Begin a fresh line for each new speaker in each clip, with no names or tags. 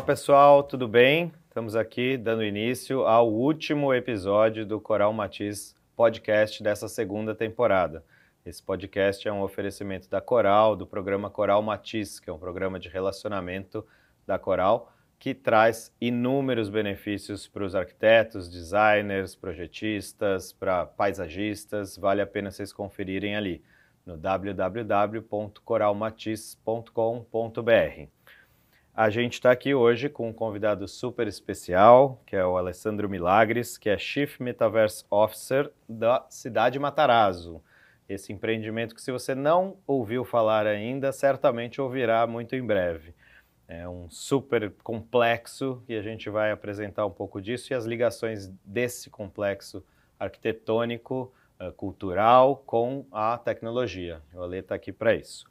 Olá pessoal, tudo bem? Estamos aqui dando início ao último episódio do Coral Matiz podcast dessa segunda temporada. Esse podcast é um oferecimento da Coral, do programa Coral Matiz, que é um programa de relacionamento da Coral, que traz inúmeros benefícios para os arquitetos, designers, projetistas, para paisagistas. Vale a pena vocês conferirem ali no www.coralmatiz.com.br. A gente está aqui hoje com um convidado super especial, que é o Alessandro Milagres, que é Chief Metaverse Officer da Cidade Matarazzo. Esse empreendimento que, se você não ouviu falar ainda, certamente ouvirá muito em breve. É um super complexo e a gente vai apresentar um pouco disso e as ligações desse complexo arquitetônico, uh, cultural com a tecnologia. O Ale está aqui para isso.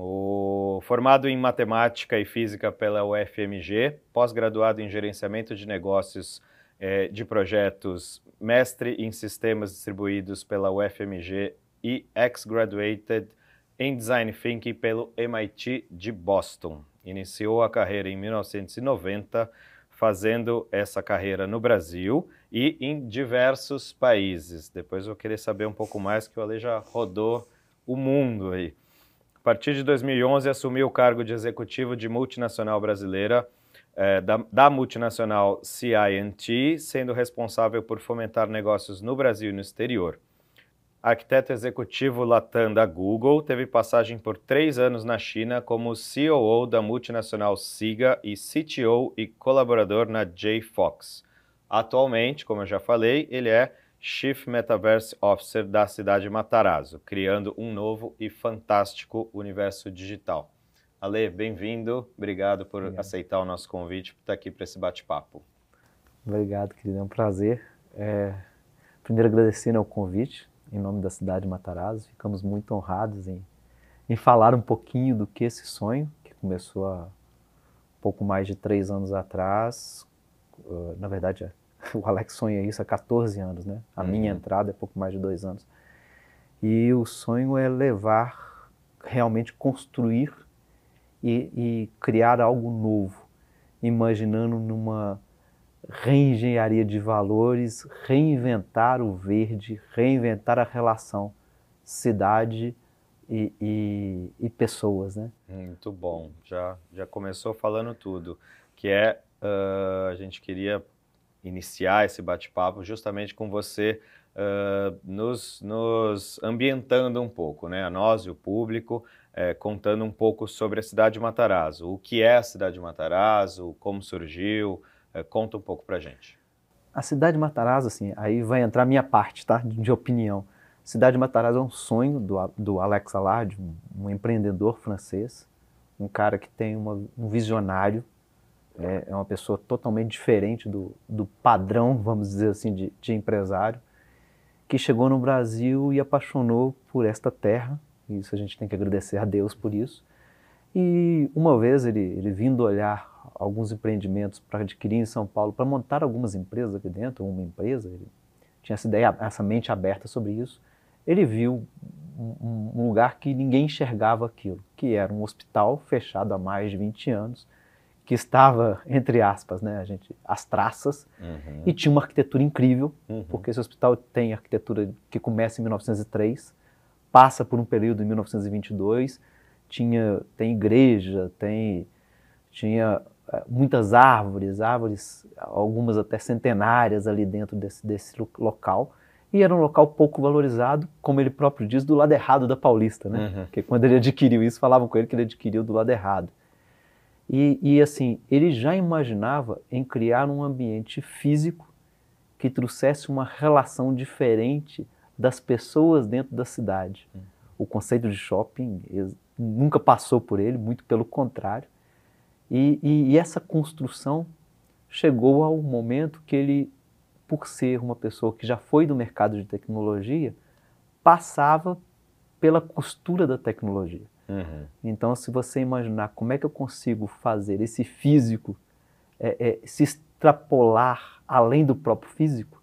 O, formado em matemática e física pela UFMG, pós-graduado em gerenciamento de negócios eh, de projetos, mestre em sistemas distribuídos pela UFMG e ex-graduated em design thinking pelo MIT de Boston. Iniciou a carreira em 1990, fazendo essa carreira no Brasil e em diversos países. Depois eu vou querer saber um pouco mais, que o Ale já rodou o mundo aí. A partir de 2011, assumiu o cargo de executivo de multinacional brasileira, eh, da, da multinacional CINT, sendo responsável por fomentar negócios no Brasil e no exterior. Arquiteto executivo Latam da Google, teve passagem por três anos na China como COO da multinacional SIGA e CTO e colaborador na JFox. Atualmente, como eu já falei, ele é Chief Metaverse Officer da cidade Matarazzo, criando um novo e fantástico universo digital. Ale, bem-vindo, obrigado por obrigado. aceitar o nosso convite, por estar aqui para esse bate-papo.
Obrigado, querido, é um prazer. É... Primeiro, agradecendo o convite, em nome da cidade de Matarazzo. Ficamos muito honrados em, em falar um pouquinho do que esse sonho, que começou há pouco mais de três anos atrás. Uh, na verdade, o Alex sonha isso há 14 anos, né? A uhum. minha entrada é pouco mais de dois anos. E o sonho é levar, realmente construir e, e criar algo novo, imaginando numa reengenharia de valores, reinventar o verde, reinventar a relação cidade e, e, e, pessoas, né?
Muito bom. Já, já começou falando tudo, que é uh, a gente queria iniciar esse bate-papo justamente com você uh, nos, nos ambientando um pouco, né? A nós e o público, uh, contando um pouco sobre a cidade de Matarazzo, o que é a cidade de Matarazzo, como surgiu, é, conta um pouco para gente.
A cidade de Matarazzo, assim, aí vai entrar a minha parte, tá? De opinião. A cidade de Matarazzo é um sonho do, do Alex Allard, um empreendedor francês, um cara que tem uma, um visionário, é, é, uma pessoa totalmente diferente do, do padrão, vamos dizer assim, de, de empresário, que chegou no Brasil e apaixonou por esta terra, isso a gente tem que agradecer a Deus por isso. E uma vez ele, ele vindo olhar alguns empreendimentos para adquirir em São Paulo, para montar algumas empresas aqui dentro, uma empresa, ele tinha essa ideia, essa mente aberta sobre isso. Ele viu um, um lugar que ninguém enxergava aquilo, que era um hospital fechado há mais de 20 anos, que estava, entre aspas, né, a gente, as traças, uhum. e tinha uma arquitetura incrível, uhum. porque esse hospital tem arquitetura que começa em 1903, passa por um período em 1922, tinha, tem igreja, tem, tinha é, muitas árvores, árvores, algumas até centenárias ali dentro desse, desse local. E era um local pouco valorizado, como ele próprio diz, do lado errado da Paulista, né? Uhum. Porque quando ele adquiriu isso, falavam com ele que ele adquiriu do lado errado. E, e assim, ele já imaginava em criar um ambiente físico que trouxesse uma relação diferente das pessoas dentro da cidade. Uhum. O conceito de shopping nunca passou por ele, muito pelo contrário. E, e, e essa construção chegou ao momento que ele, por ser uma pessoa que já foi do mercado de tecnologia, passava pela costura da tecnologia. Uhum. Então, se você imaginar como é que eu consigo fazer esse físico é, é, se extrapolar além do próprio físico,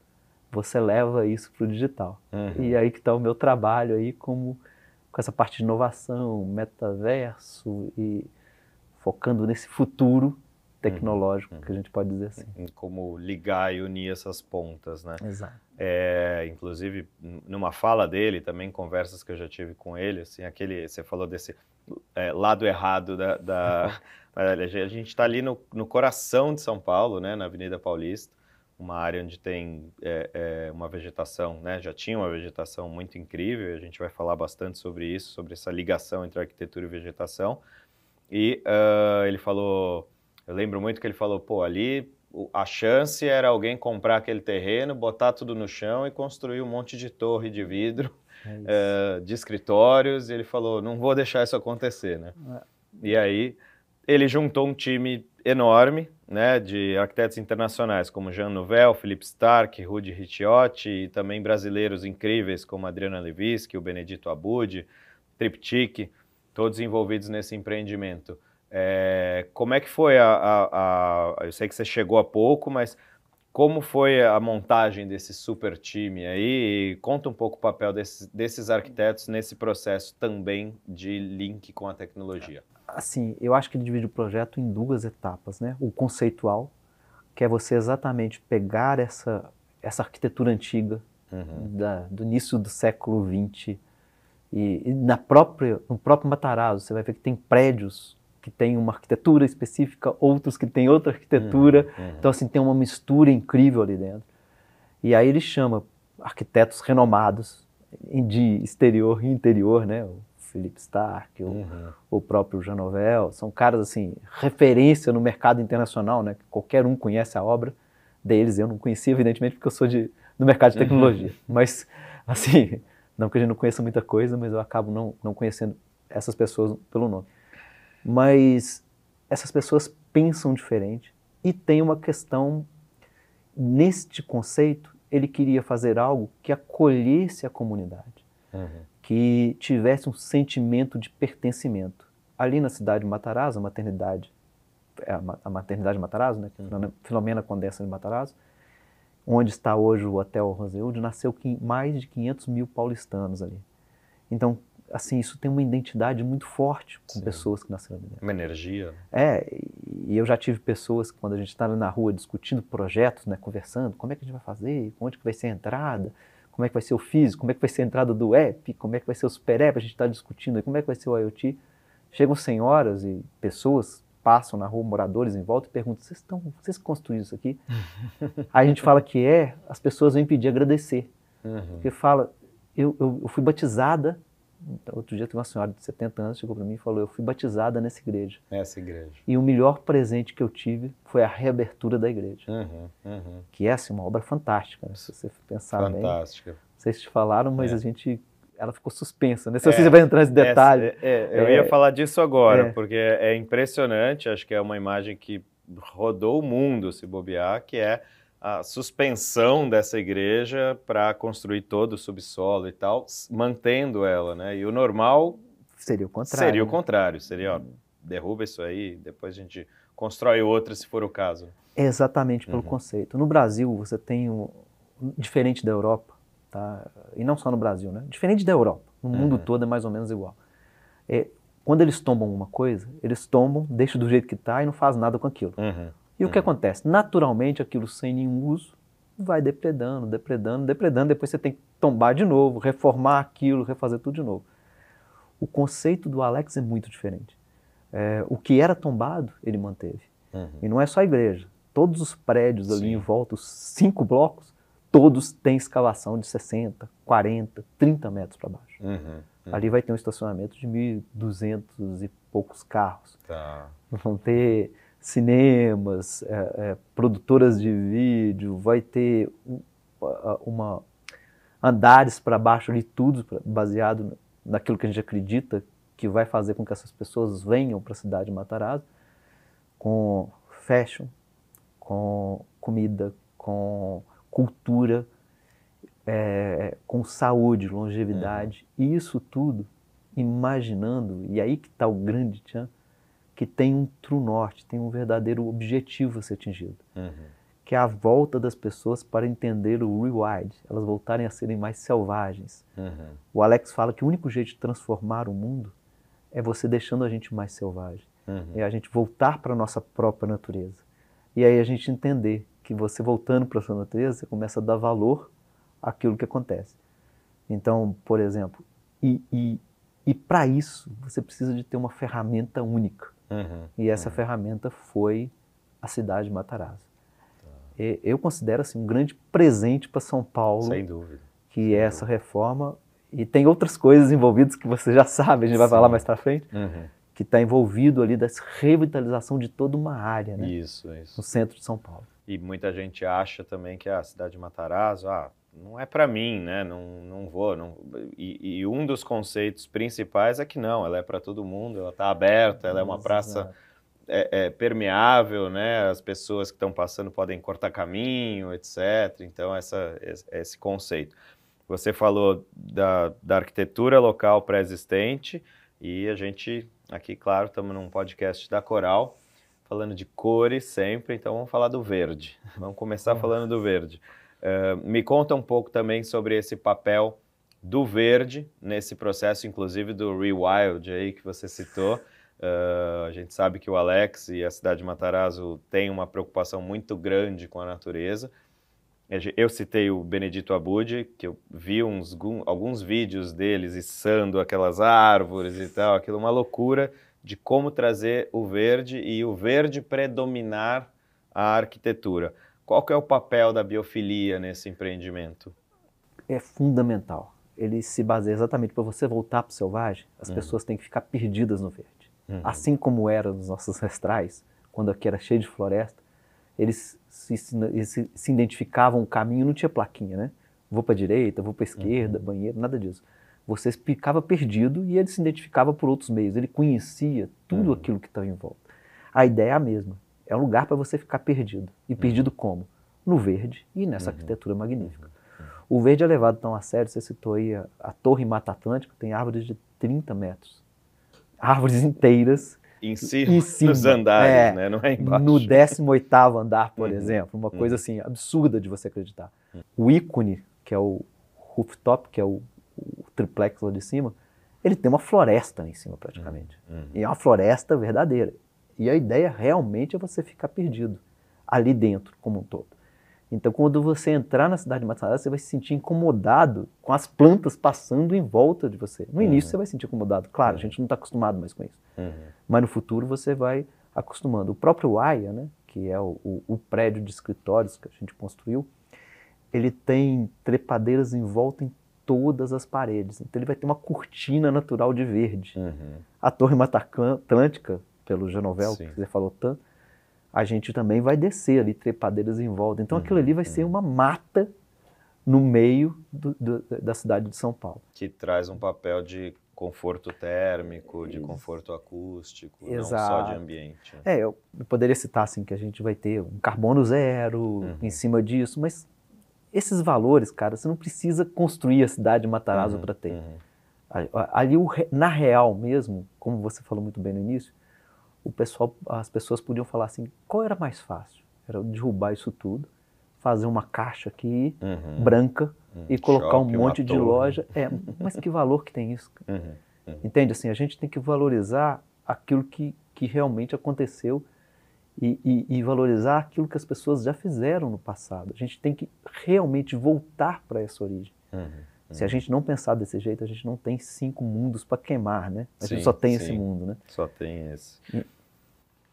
você leva isso para o digital. Uhum. E aí que está o meu trabalho aí como com essa parte de inovação, metaverso e focando nesse futuro tecnológico, uhum. que a gente pode dizer assim.
Como ligar e unir essas pontas, né?
Exato.
É, inclusive, numa fala dele, também conversas que eu já tive com ele, assim, aquele, você falou desse é, lado errado da... da a gente está ali no, no coração de São Paulo, né, na Avenida Paulista, uma área onde tem é, é, uma vegetação, né, já tinha uma vegetação muito incrível, a gente vai falar bastante sobre isso, sobre essa ligação entre arquitetura e vegetação, e uh, ele falou, eu lembro muito que ele falou, pô, ali a chance era alguém comprar aquele terreno, botar tudo no chão e construir um monte de torre de vidro, é uh, de escritórios, e ele falou, não vou deixar isso acontecer, né? É. E aí ele juntou um time enorme, né, de arquitetos internacionais como Jean Nouvel, Philippe Stark, Rudi Ricciotti e também brasileiros incríveis como Adriana Levisky, o Benedito Abud, Triptych, todos envolvidos nesse empreendimento. É, como é que foi a, a, a, Eu sei que você chegou há pouco, mas como foi a montagem desse super time aí? E conta um pouco o papel desses, desses arquitetos nesse processo também de link com a tecnologia.
Assim, eu acho que ele divide o projeto em duas etapas, né? O conceitual, que é você exatamente pegar essa, essa arquitetura antiga uhum. da, do início do século XX e, e, na própria, no próprio Matarazzo você vai ver que tem prédios que têm uma arquitetura específica, outros que têm outra arquitetura. Uhum, uhum. Então, assim, tem uma mistura incrível ali dentro. E aí ele chama arquitetos renomados de exterior e interior, né? O Philip Stark, uhum. o, o, próprio Jean Nouvel, são caras, assim, referência no mercado internacional, né? Qualquer um conhece a obra deles. Eu não conhecia, evidentemente, porque eu sou de, do mercado de tecnologia. Uhum. Mas, assim, não que a gente não conheça muita coisa, mas eu acabo não, não conhecendo essas pessoas pelo nome. Mas essas pessoas pensam diferente e tem uma questão neste conceito ele queria fazer algo que acolhesse a comunidade, uhum. que tivesse um sentimento de pertencimento. Ali na cidade de Matarazzo, a maternidade, é a maternidade de Matarazzo, né, uhum. Filomena Condessa de Matarazzo, onde está hoje o Hotel Rosewood, nasceu mais de 500 mil paulistanos ali. Então, assim, isso tem uma identidade muito forte com Sim. pessoas que nasceram ali
Uma energia.
É, e eu já tive pessoas que quando a gente está na rua discutindo projetos, né, conversando, como é que a gente vai fazer, onde que vai ser a entrada, como é que vai ser o físico, como é que vai ser a entrada do app, como é que vai ser o super app, a gente está discutindo como é que vai ser o IoT. Chegam senhoras e pessoas passam na rua, moradores em volta, e perguntam: vocês, estão, vocês construíram isso aqui? Aí a gente fala que é, as pessoas vêm pedir agradecer. Uhum. Porque fala: eu, eu, eu, fui batizada. Outro dia, tem uma senhora de 70 anos chegou para mim e falou: Eu fui batizada nessa igreja.
Essa igreja.
E o melhor presente que eu tive foi a reabertura da igreja. Uhum, uhum. Que é assim, uma obra fantástica, né? se você pensar
fantástica. bem. Fantástica.
Vocês te falaram, mas é. a gente ela ficou suspensa. Né? Se é, você vai entrar nesse detalhe.
É, é, eu ia falar disso agora, é. porque é impressionante, acho que é uma imagem que rodou o mundo, se bobear, que é a suspensão dessa igreja para construir todo o subsolo e tal, mantendo ela, né? E o normal
seria o contrário.
Seria o né? contrário, seria, ó, derruba isso aí, depois a gente constrói outra se for o caso.
Exatamente pelo uhum. conceito. No Brasil, você tem um, diferente da Europa, Tá? E não só no Brasil, né? Diferente da Europa, no uhum. mundo todo é mais ou menos igual. É, quando eles tombam uma coisa, eles tombam, deixam do jeito que está e não faz nada com aquilo. Uhum. E o que uhum. acontece? Naturalmente, aquilo sem nenhum uso vai depredando, depredando, depredando. Depois você tem que tombar de novo, reformar aquilo, refazer tudo de novo. O conceito do Alex é muito diferente. É, o que era tombado, ele manteve. Uhum. E não é só a igreja. Todos os prédios ali Sim. em volta, os cinco blocos, todos têm escavação de 60, 40, 30 metros para baixo. Uhum, uhum. Ali vai ter um estacionamento de 1.200 e poucos carros. Tá. Vão ter cinemas, é, é, produtoras de vídeo, vai ter uma andares para baixo ali, tudo baseado naquilo que a gente acredita que vai fazer com que essas pessoas venham para a cidade de Matarazzo, com fashion, com comida, com cultura, é, com saúde, longevidade, uhum. isso tudo imaginando, e aí que está o grande tchan, que tem um true norte, tem um verdadeiro objetivo a ser atingido, uhum. que é a volta das pessoas para entender o rewild, elas voltarem a serem mais selvagens. Uhum. O Alex fala que o único jeito de transformar o mundo é você deixando a gente mais selvagem. Uhum. É a gente voltar para a nossa própria natureza. E aí a gente entender que você voltando para a sua natureza, você começa a dar valor àquilo que acontece. Então, por exemplo, e, e, e para isso você precisa de ter uma ferramenta única. Uhum. E essa uhum. ferramenta foi a cidade de Matarazzo. Tá. Eu considero assim, um grande presente para São Paulo.
Sem dúvida.
Que Sem é essa dúvida. reforma. E tem outras coisas envolvidas que você já sabe, a gente vai Sim. falar mais para frente. Uhum que está envolvido ali dessa revitalização de toda uma área, né?
Isso, isso.
No centro de São Paulo.
E muita gente acha também que a cidade de Matarazzo, ah, não é para mim, né? Não, não vou. Não... E, e, um dos conceitos principais é que não, ela é para todo mundo, ela está aberta, ela é uma praça é, é, permeável, né? As pessoas que estão passando podem cortar caminho, etc. Então, essa, esse conceito. Você falou da, da arquitetura local pré-existente e a gente Aqui, claro, estamos num podcast da Coral, falando de cores sempre, então vamos falar do verde. Vamos começar falando do verde. Me conta um pouco também sobre esse papel do verde nesse processo, inclusive do Rewild aí que você citou. Uh, a gente sabe que o Alex e a cidade de Matarazzo têm uma preocupação muito grande com a natureza. Eu citei o Benedito Abud, que eu vi uns, alguns vídeos deles içando aquelas árvores e tal, aquilo é uma loucura de como trazer o verde e o verde predominar a arquitetura. Qual que é o papel da biofilia nesse empreendimento?
É fundamental. Ele se baseia exatamente para você voltar para o selvagem, as uhum. pessoas têm que ficar perdidas no verde. Uhum. Assim como era nos nossos ancestrais, quando aqui era cheio de floresta, eles se, se, se identificavam o caminho, não tinha plaquinha, né? Vou para a direita, vou para a esquerda, uhum. banheiro, nada disso. Você ficava perdido e ele se identificava por outros meios. Ele conhecia tudo uhum. aquilo que estava em volta. A ideia é a mesma. É um lugar para você ficar perdido. E uhum. perdido como? No verde e nessa uhum. arquitetura magnífica. Uhum. O verde é levado tão a sério, você citou aí a, a Torre Mata Atlântica, tem árvores de 30 metros. Árvores inteiras
em cima, em cima nos andares, é, né? Não é embaixo.
No 18 andar, por uhum. exemplo, uma coisa uhum. assim absurda de você acreditar. Uhum. O ícone, que é o rooftop, que é o, o, triplex lá de cima, ele tem uma floresta lá em cima praticamente. Uhum. E é uma floresta verdadeira. E a ideia realmente é você ficar perdido ali dentro, como um todo. Então, quando você entrar na cidade de Matsumoto, você vai se sentir incomodado com as plantas passando em volta de você. No início, uhum. você vai se sentir incomodado. Claro, uhum. a gente não está acostumado mais com isso. Uhum. Mas no futuro, você vai acostumando. O próprio AIA, né, que é o, o, o, prédio de escritórios que a gente construiu, ele tem trepadeiras em volta em todas as paredes. Então, ele vai ter uma cortina natural de verde. Uhum. A Torre Mata Atlântica, pelo Genovel, que você falou tanto, a gente também vai descer ali trepadeiras em volta. Então aquilo ali vai ser uhum. uma mata no meio do, do, da cidade de São Paulo.
Que traz um papel de conforto térmico, de conforto acústico, Exato. não só de ambiente.
É, eu poderia citar assim que a gente vai ter um carbono zero uhum. em cima disso, mas esses valores, cara, você não precisa construir a cidade de Matarazzo uhum. para ter. Uhum. Ali, na real mesmo, como você falou muito bem no início, o pessoal, as pessoas podiam falar assim, qual era mais fácil? Era derrubar isso tudo, fazer uma caixa aqui uhum. branca uhum. e colocar Shopping, um monte de loja. É, mas que valor que tem isso? Uhum. uhum. Entende? Assim, a gente tem que valorizar aquilo que, que realmente aconteceu e, e, e, valorizar aquilo que as pessoas já fizeram no passado. A gente tem que realmente voltar para essa origem. Uhum. Se a uhum. gente não pensar desse jeito, a gente não tem cinco mundos para queimar, né? A sim, gente só tem sim. esse mundo, né?
Só tem esse.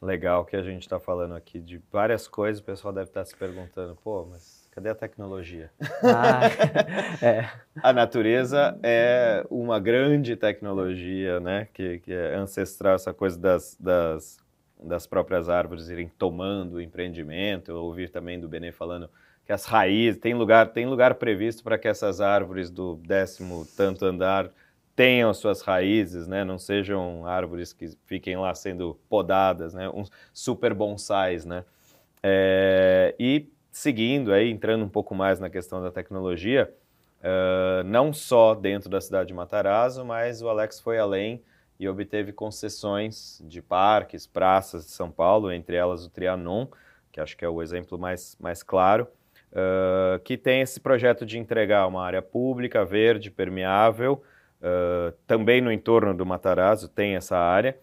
Legal que a gente está falando aqui de várias coisas, o pessoal deve estar tá se perguntando, pô, mas cadê a tecnologia? Ah, é. A natureza é uma grande tecnologia, né, que, que é ancestral, essa coisa das, das, das próprias árvores irem tomando o empreendimento. Eu ouvi também do Benê falando que as raízes, tem lugar, tem lugar previsto para que essas árvores do décimo tanto andar tenham suas raízes, né? Não sejam árvores que fiquem lá sendo podadas, né? Uns super bonsais, né? É, e seguindo aí, entrando um pouco mais na questão da tecnologia, uh, não só dentro da cidade de Matarazzo, mas o Alex foi além e obteve concessões de parques, praças de São Paulo, entre elas o Trianon, que acho que é o exemplo mais, mais claro, uh, que tem esse projeto de entregar uma área pública, verde, permeável, Uh, também no entorno do Matarazzo tem essa área,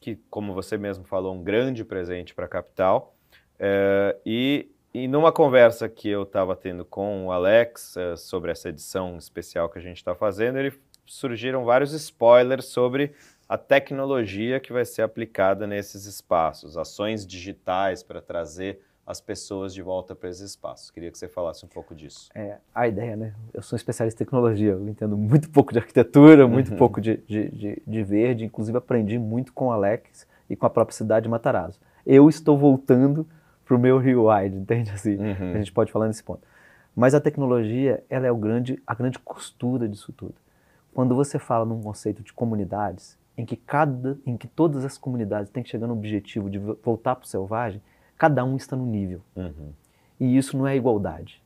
que, como você mesmo falou, um grande presente para a capital. É, e, e numa conversa que eu estava tendo com o Alex é, sobre essa edição especial que a gente está fazendo, ele surgiram vários spoilers sobre a tecnologia que vai ser aplicada nesses espaços, ações digitais para trazer as pessoas de volta para esses espaços. Queria que você falasse um pouco disso.
É, a ideia, né? Eu sou um especialista em tecnologia, eu entendo muito pouco de arquitetura, muito uhum. pouco de, de, de, de, verde, inclusive aprendi muito com o Alex e com a própria cidade de Matarazzo. Eu estou voltando para o meu Rio Wide, entende assim? Uhum. A gente pode falar nesse ponto. Mas a tecnologia, ela é o grande, a grande costura disso tudo. Quando você fala num conceito de comunidades, em que cada, em que todas as comunidades têm que chegar no objetivo de voltar para o selvagem, cada um está no nível. Uhum. E isso não é igualdade.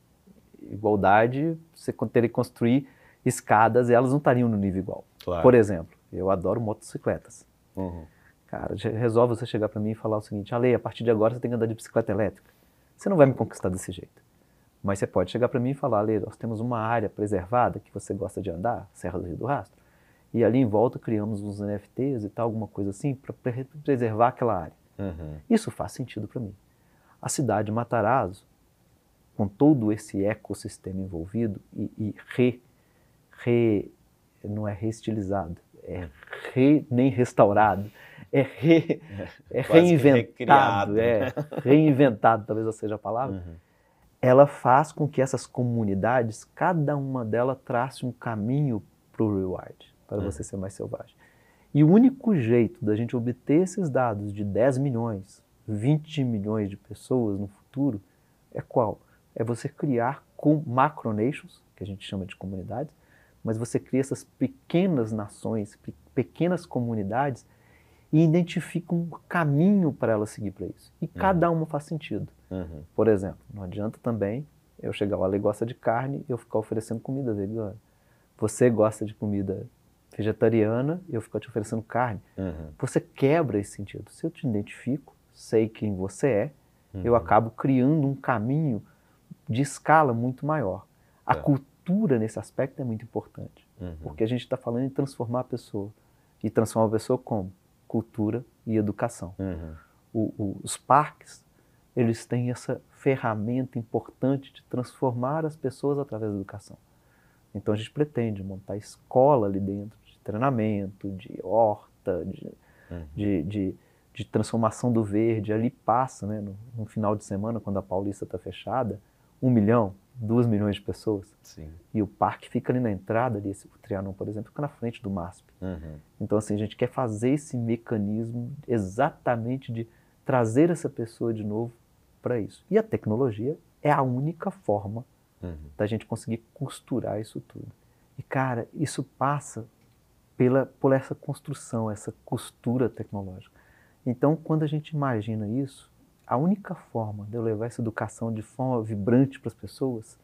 Igualdade, você teria que construir escadas e elas não estariam no nível igual. Claro. Por exemplo, eu adoro motocicletas. Uhum. Cara, resolve você chegar para mim e falar o seguinte: Ale, a partir de agora você tem que andar de bicicleta elétrica. Você não vai me conquistar desse jeito. Mas você pode chegar para mim e falar: Ale, nós temos uma área preservada que você gosta de andar, Serra do Rio do Rastro. E ali em volta criamos uns NFTs e tal, alguma coisa assim, para preservar aquela área. Uhum. Isso faz sentido para mim. A cidade de Matarazzo, com todo esse ecossistema envolvido e, e re, re, não é reestilizado, é re, nem restaurado, é, re, é, é reinventado, é reinventado, talvez seja a palavra. Uhum. Ela faz com que essas comunidades, cada uma delas trace um caminho para o reward, para uhum. você ser mais selvagem. E o único jeito da gente obter esses dados de 10 milhões, 20 milhões de pessoas no futuro é qual? É você criar com macronations, que a gente chama de comunidades, mas você cria essas pequenas nações, pequenas comunidades e identifica um caminho para elas seguir para isso. E uhum. cada uma faz sentido. Uhum. Por exemplo, não adianta também eu chegar lá, ele gosta de carne e eu ficar oferecendo comida vegana. Você gosta de comida vegetariana eu ficar te oferecendo carne. Uhum. Você quebra esse sentido. Se eu te identifico, sei quem você é, uhum. eu acabo criando um caminho de escala muito maior. A é. cultura nesse aspecto é muito importante, uhum. porque a gente está falando em transformar a pessoa. E transformar a pessoa como? Cultura e educação. Uhum. O, o, os parques, eles têm essa ferramenta importante de transformar as pessoas através da educação. Então a gente pretende montar escola ali dentro, de treinamento, de horta, de, uhum. de, de de transformação do verde. Ali passa, né, no, no final de semana, quando a Paulista está fechada, um milhão, duas milhões de pessoas. Sim. E o parque fica ali na entrada ali, o Trianon, por exemplo, fica na frente do MASP. Uhum. Então, assim, a gente quer fazer esse mecanismo exatamente de trazer essa pessoa de novo para isso. E a tecnologia é a única forma uhum. da gente conseguir costurar isso tudo. E, cara, isso passa pela, por essa construção, essa costura tecnológica. Então, quando a gente imagina isso, a única forma de eu levar essa educação de forma vibrante para as pessoas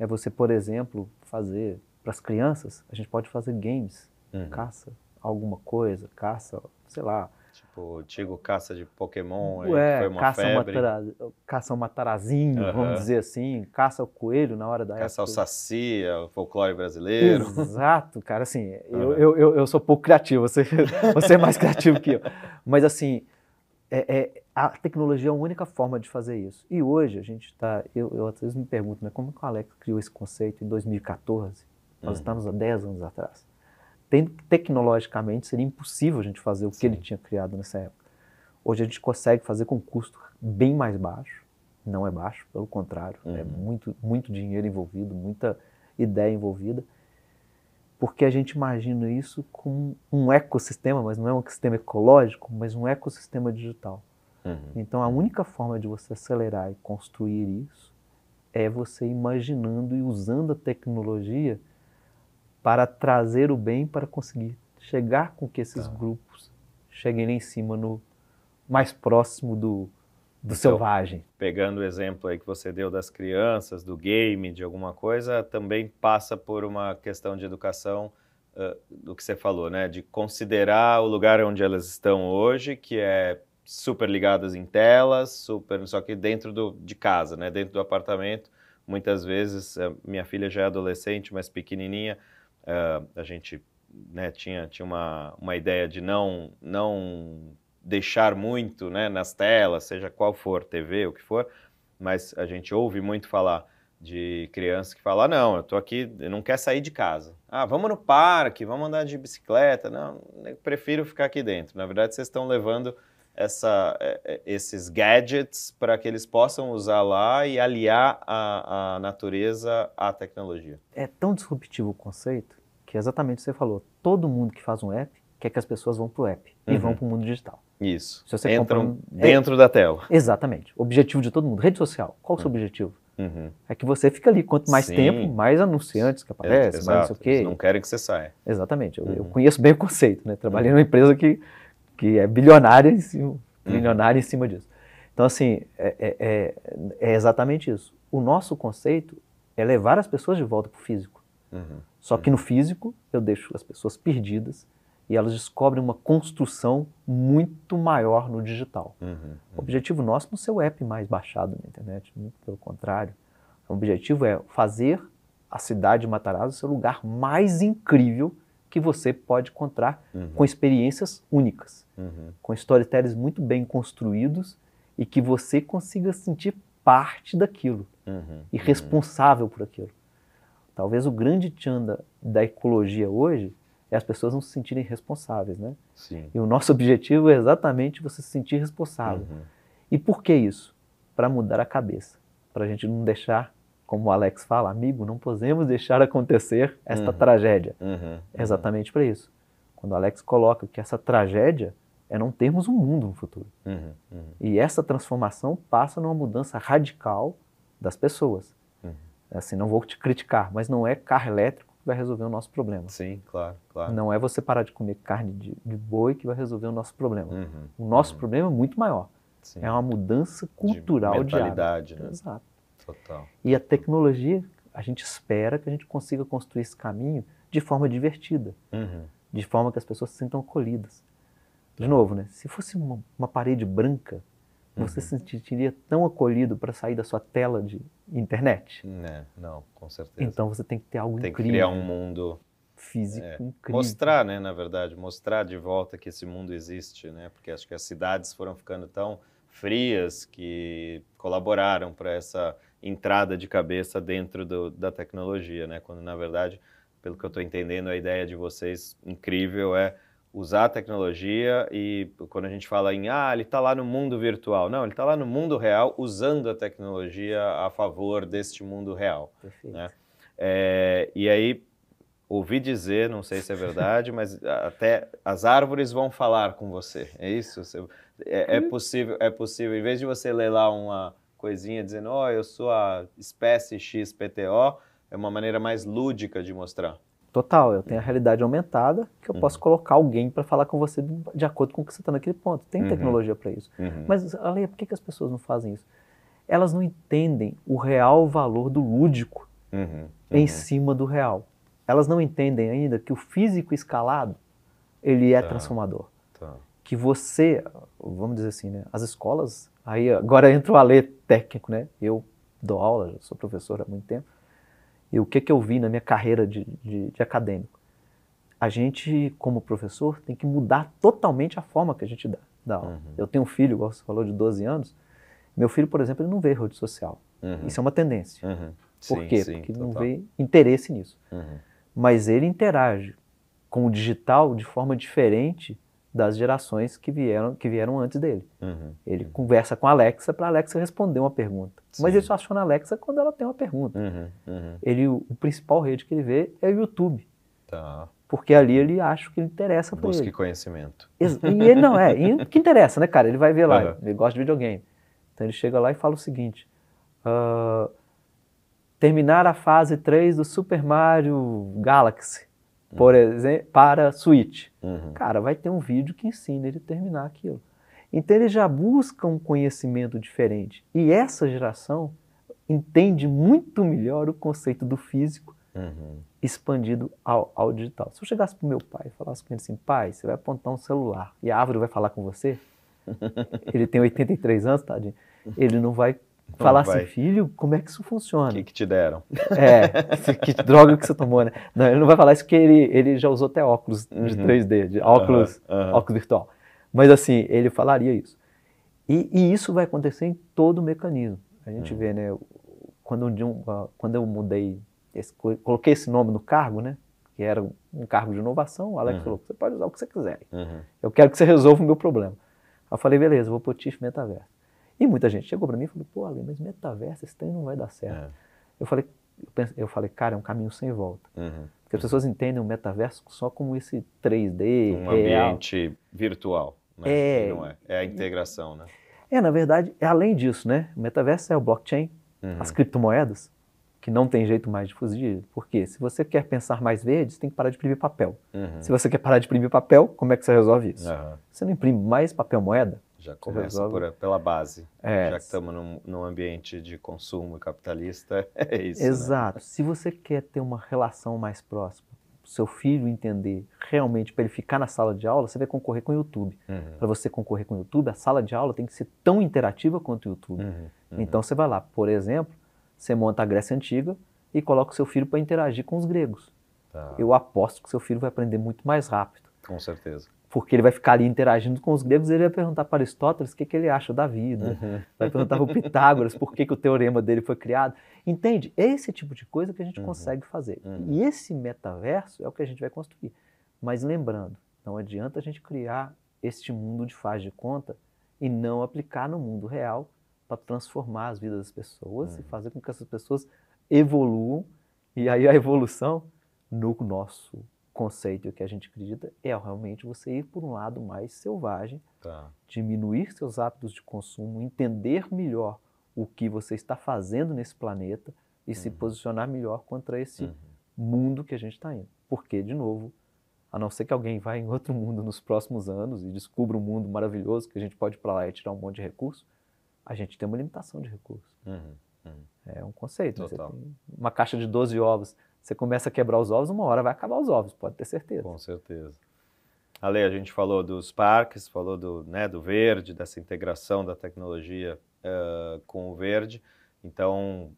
é você, por exemplo, fazer para as crianças, a gente pode fazer games, uhum. caça alguma coisa, caça, sei lá,
Tipo, o antigo caça de Pokémon,
é,
foi uma
caça
febre.
Matara, caça o matarazinho, uhum. vamos dizer assim, caça o coelho na hora da
caça época. Caça o saci, o folclore brasileiro.
Exato, cara, assim, uhum. eu, eu, eu sou pouco criativo, você, você é mais criativo que eu. Mas assim, é, é, a tecnologia é a única forma de fazer isso. E hoje a gente está, eu, eu às vezes me pergunto, né, como que o Alex criou esse conceito em 2014? Nós uhum. estamos há 10 anos atrás tecnologicamente seria impossível a gente fazer o Sim. que ele tinha criado nessa época. Hoje a gente consegue fazer com custo bem mais baixo, não é baixo, pelo contrário, é uhum. é muito, muito dinheiro envolvido, muita ideia envolvida, porque a gente imagina isso com um ecossistema, mas não é um ecossistema ecológico, mas um ecossistema digital. Uhum. Então a única forma de você acelerar e construir isso é você imaginando e usando a tecnologia para trazer o bem para conseguir chegar com que esses tá. grupos cheguem em cima no mais próximo do, do então, selvagem.
Pegando o exemplo aí que você deu das crianças, do game, de alguma coisa, também passa por uma questão de educação uh, do que você falou, né? De considerar o lugar onde elas estão hoje, que é super ligadas em telas, super, só que dentro do, de casa, né? Dentro do apartamento, muitas vezes, minha filha já é adolescente, mas pequenininha, Uh, a gente né, tinha, tinha uma, uma ideia de não, não deixar muito né, nas telas, seja qual for, TV, o que for, mas a gente ouve muito falar de crianças que falam, ah, não, eu tô aqui, eu não quero sair de casa. Ah, vamos no parque, vamos andar de bicicleta. Não, prefiro ficar aqui dentro. Na verdade, vocês estão levando essa, é, é, esses gadgets para que eles possam usar lá e aliar a, a natureza à tecnologia.
É tão disruptivo o conceito que é exatamente o que você falou. Todo mundo que faz um app quer que as pessoas vão para o app uhum. e vão para o mundo digital.
Isso. Se você Entram um... dentro é... da tela.
Exatamente. Objetivo de todo mundo. Rede social. Qual é o seu uhum. objetivo? Uhum. É que você fica ali. Quanto mais Sim. tempo, mais anunciantes que aparecem, é, mais não sei o quê.
Eles não querem que você saia.
Exatamente. Eu, eu uhum. conheço bem o conceito. Né? Trabalhei uhum. numa empresa que, que é bilionária em, cima, bilionária em cima disso. Então, assim, é, é, é, é, exatamente isso. O nosso conceito é levar as pessoas de volta para o físico. Só que no físico, eu deixo as pessoas perdidas e elas descobrem uma construção muito maior no digital. Uhum, uhum. O objetivo nosso não é ser o app mais baixado na internet, muito pelo contrário. O objetivo é fazer a cidade de Matarazzo ser o lugar mais incrível que você pode encontrar uhum. com experiências únicas, uhum. com storytellers muito bem construídos e que você consiga sentir parte daquilo uhum. e responsável por aquilo. Talvez o grande tchan da ecologia hoje é as pessoas não se sentirem responsáveis, né? Sim. E o nosso objetivo é exatamente você se sentir responsável. Uhum. E por que isso? Para mudar a cabeça, para a gente não deixar, como o Alex fala, amigo, não podemos deixar acontecer esta uhum. tragédia. Uhum. É exatamente para isso. Quando o Alex coloca que essa tragédia é não termos um mundo no futuro. Uhum. Uhum. E essa transformação passa numa mudança radical das pessoas. Uhum. Assim, não vou te criticar, mas não é carro elétrico vai resolver o nosso problema.
Sim, claro, claro.
Não é você parar de comer carne de, de boi que vai resolver o nosso problema. Uhum, o nosso uhum. problema é muito maior. Sim. É uma mudança cultural de
mentalidade,
né?
Exato.
Total. E a tecnologia, a gente espera que a gente consiga construir esse caminho de forma divertida, uhum. de forma que as pessoas se sintam acolhidas. De novo, né? Se fosse uma, uma parede branca, você se sentiria tão acolhido para sair da sua tela de internet?
Né, não, com certeza.
Então você tem que ter algo
tem
incrível.
Tem que criar um mundo
físico é, incrível.
Mostrar, né, na verdade, mostrar de volta que esse mundo existe, né? Porque acho que as cidades foram ficando tão frias que colaboraram para essa entrada de cabeça dentro do, da tecnologia, né? Quando na verdade, pelo que eu estou entendendo, a ideia de vocês incrível é usar a tecnologia e quando a gente fala em ah, ele está lá no mundo virtual, não, ele está lá no mundo real usando a tecnologia a favor deste mundo real. Perfeito. Né? É, e aí ouvi dizer, não sei se é verdade, mas até as árvores vão falar com você. É isso? É, é possível, é possível. Em vez de você ler lá uma coisinha dizendo, ó, oh, eu sou a espécie XPTO, é uma maneira mais lúdica de mostrar.
Total, eu tenho a realidade aumentada que eu uhum. posso colocar alguém para falar com você de acordo com o que você está naquele ponto. Tem uhum. tecnologia para isso. Uhum. Mas, Aleia, por que, que as pessoas não fazem isso? Elas não entendem o real valor do lúdico uhum. em uhum. cima do real. Elas não entendem ainda que o físico escalado, ele é tá. transformador. Tá. Que você, vamos dizer assim, né? As escolas, aí agora entra o alê técnico, né? Eu dou aula, sou professor há muito tempo e o que, que eu vi na minha carreira de, de, de acadêmico? A gente, como professor, tem que mudar totalmente a forma que a gente dá, dá aula. Uhum. Eu tenho um filho, igual você falou, de 12 anos. Meu filho, por exemplo, ele não vê rede social. Uhum. Isso é uma tendência. Uhum. Por sim, quê? Sim, Porque ele não vê interesse nisso. Uhum. Mas ele interage com o digital de forma diferente das gerações que vieram, que vieram antes dele. Uhum, ele uhum. conversa com a Alexa para a Alexa responder uma pergunta. Sim. Mas ele só aciona a Alexa quando ela tem uma pergunta. Uhum, uhum. ele, o, o, principal rede que ele vê é o YouTube. Tá. Porque ali ele acha que ele interessa para ele.
Busque conhecimento.
E ele não é. E que interessa, né, cara? Ele vai ver lá. Ele gosta de videogame. Então ele chega lá e fala o seguinte: uh, terminar a fase 3 do Super Mario Galaxy por exemplo, para Switch. Uhum. Cara, vai ter um vídeo que ensina ele a terminar aquilo. Então ele já busca um conhecimento diferente. E essa geração entende muito melhor o conceito do físico uhum. expandido ao, ao, digital. Se eu chegasse para o meu pai e falasse com ele assim, pai, você vai apontar um celular e a árvore vai falar com você, ele tem 83 anos, tadinho, ele não vai falar assim, filho, como é que isso funciona? O
que, que te deram?
É, que droga que você tomou, né? Não, ele não vai falar isso porque ele, ele já usou até óculos uhum. de 3D, de óculos, uhum. óculos virtual. Mas assim, ele falaria isso. E, e, isso vai acontecer em todo o mecanismo. A gente hum. vê, né? Quando, quando eu mudei, esse, coloquei esse nome no cargo, né? Que era um cargo de inovação, o Alex uhum. falou: você pode usar o que você quiser. Uhum. Eu quero que você resolva o meu problema. Eu falei: beleza, vou pôr Chief Metaverso. E muita gente chegou para mim e falou: pô, Ale, mas metaverso, esse trem não vai dar certo. É. Eu falei: eu falei, cara, é um caminho sem volta. Uhum. Porque as pessoas entendem o metaverso só como esse 3D.
Um real. ambiente virtual. Né? É, não é. É a integração, né?
É, na verdade, é além disso, né? O metaverso é o blockchain, uhum. as criptomoedas, que não tem jeito mais de fugir. Porque se você quer pensar mais verde, você tem que parar de imprimir papel. Uhum. Se você quer parar de imprimir papel, como é que você resolve isso? Uhum. Você não imprime mais papel moeda,
já começa por, pela base. É. Já que estamos num, num, ambiente de consumo capitalista, é isso.
Né? Exato. Né? Se você quer ter uma relação mais próxima, seu filho entender realmente para ele ficar na sala de aula, você vai concorrer com o YouTube. Uhum. Para você concorrer com o YouTube, a sala de aula tem que ser tão interativa quanto o YouTube. Uhum. Uhum. Então você vai lá, por exemplo, você monta a Grécia Antiga e coloca o seu filho para interagir com os gregos. Tá. Eu aposto que seu filho vai aprender muito mais rápido.
Com certeza
porque ele vai ficar ali interagindo com os gregos, ele vai perguntar para Aristóteles o que, que ele acha da vida, uhum. vai perguntar para o Pitágoras por que, que o teorema dele foi criado. Entende? É esse tipo de coisa que a gente uhum. consegue fazer. Uhum. E esse metaverso é o que a gente vai construir. Mas lembrando, não adianta a gente criar este mundo de faz de conta e não aplicar no mundo real para transformar as vidas das pessoas e uhum. fazer com que essas pessoas evoluam. E aí a evolução no nosso conceito que a gente acredita é realmente você ir por um lado mais selvagem, tá. diminuir seus hábitos de consumo, entender melhor o que você está fazendo nesse planeta e uhum. se posicionar melhor contra esse uhum. mundo que a gente está indo. Porque, de novo, a não ser que alguém vá em outro mundo nos próximos anos e descubra um mundo maravilhoso que a gente pode ir para lá e tirar um monte de recursos, a gente tem uma limitação de recursos. Uhum. uhum. É um conceito. Né? Você tem uma caixa de 12 ovos você começa a quebrar os ovos, uma hora vai acabar os ovos, pode ter certeza.
Com certeza. Ale, a gente falou dos parques, falou do, né, do verde, dessa integração da tecnologia uh, com o verde. Então,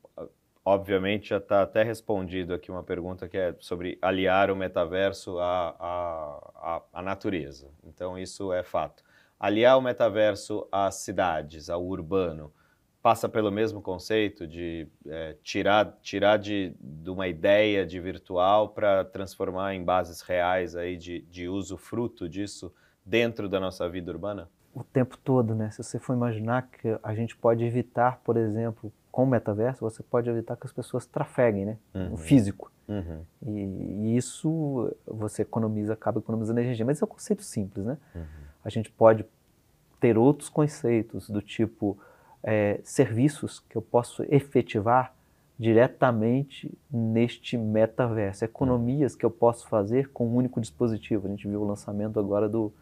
obviamente, já está até respondido aqui uma pergunta que é sobre aliar o metaverso à, à, à, natureza. Então, isso é fato. Aliar o metaverso às cidades, ao urbano, passa pelo mesmo conceito de é, tirar, tirar de, de uma ideia de virtual para transformar em bases reais aí de, de uso fruto disso dentro da nossa vida urbana?
O tempo todo, né? Se você for imaginar que a gente pode evitar, por exemplo, com o metaverso, você pode evitar que as pessoas trafeguem, né? Uhum. O físico. Uhum. E, e, isso você economiza, acaba economizando energia. Mas é um conceito simples, né? Uhum. A gente pode ter outros conceitos do tipo é, serviços que eu posso efetivar diretamente neste metaverso, economias que eu posso fazer com um único dispositivo. A gente viu o lançamento agora do,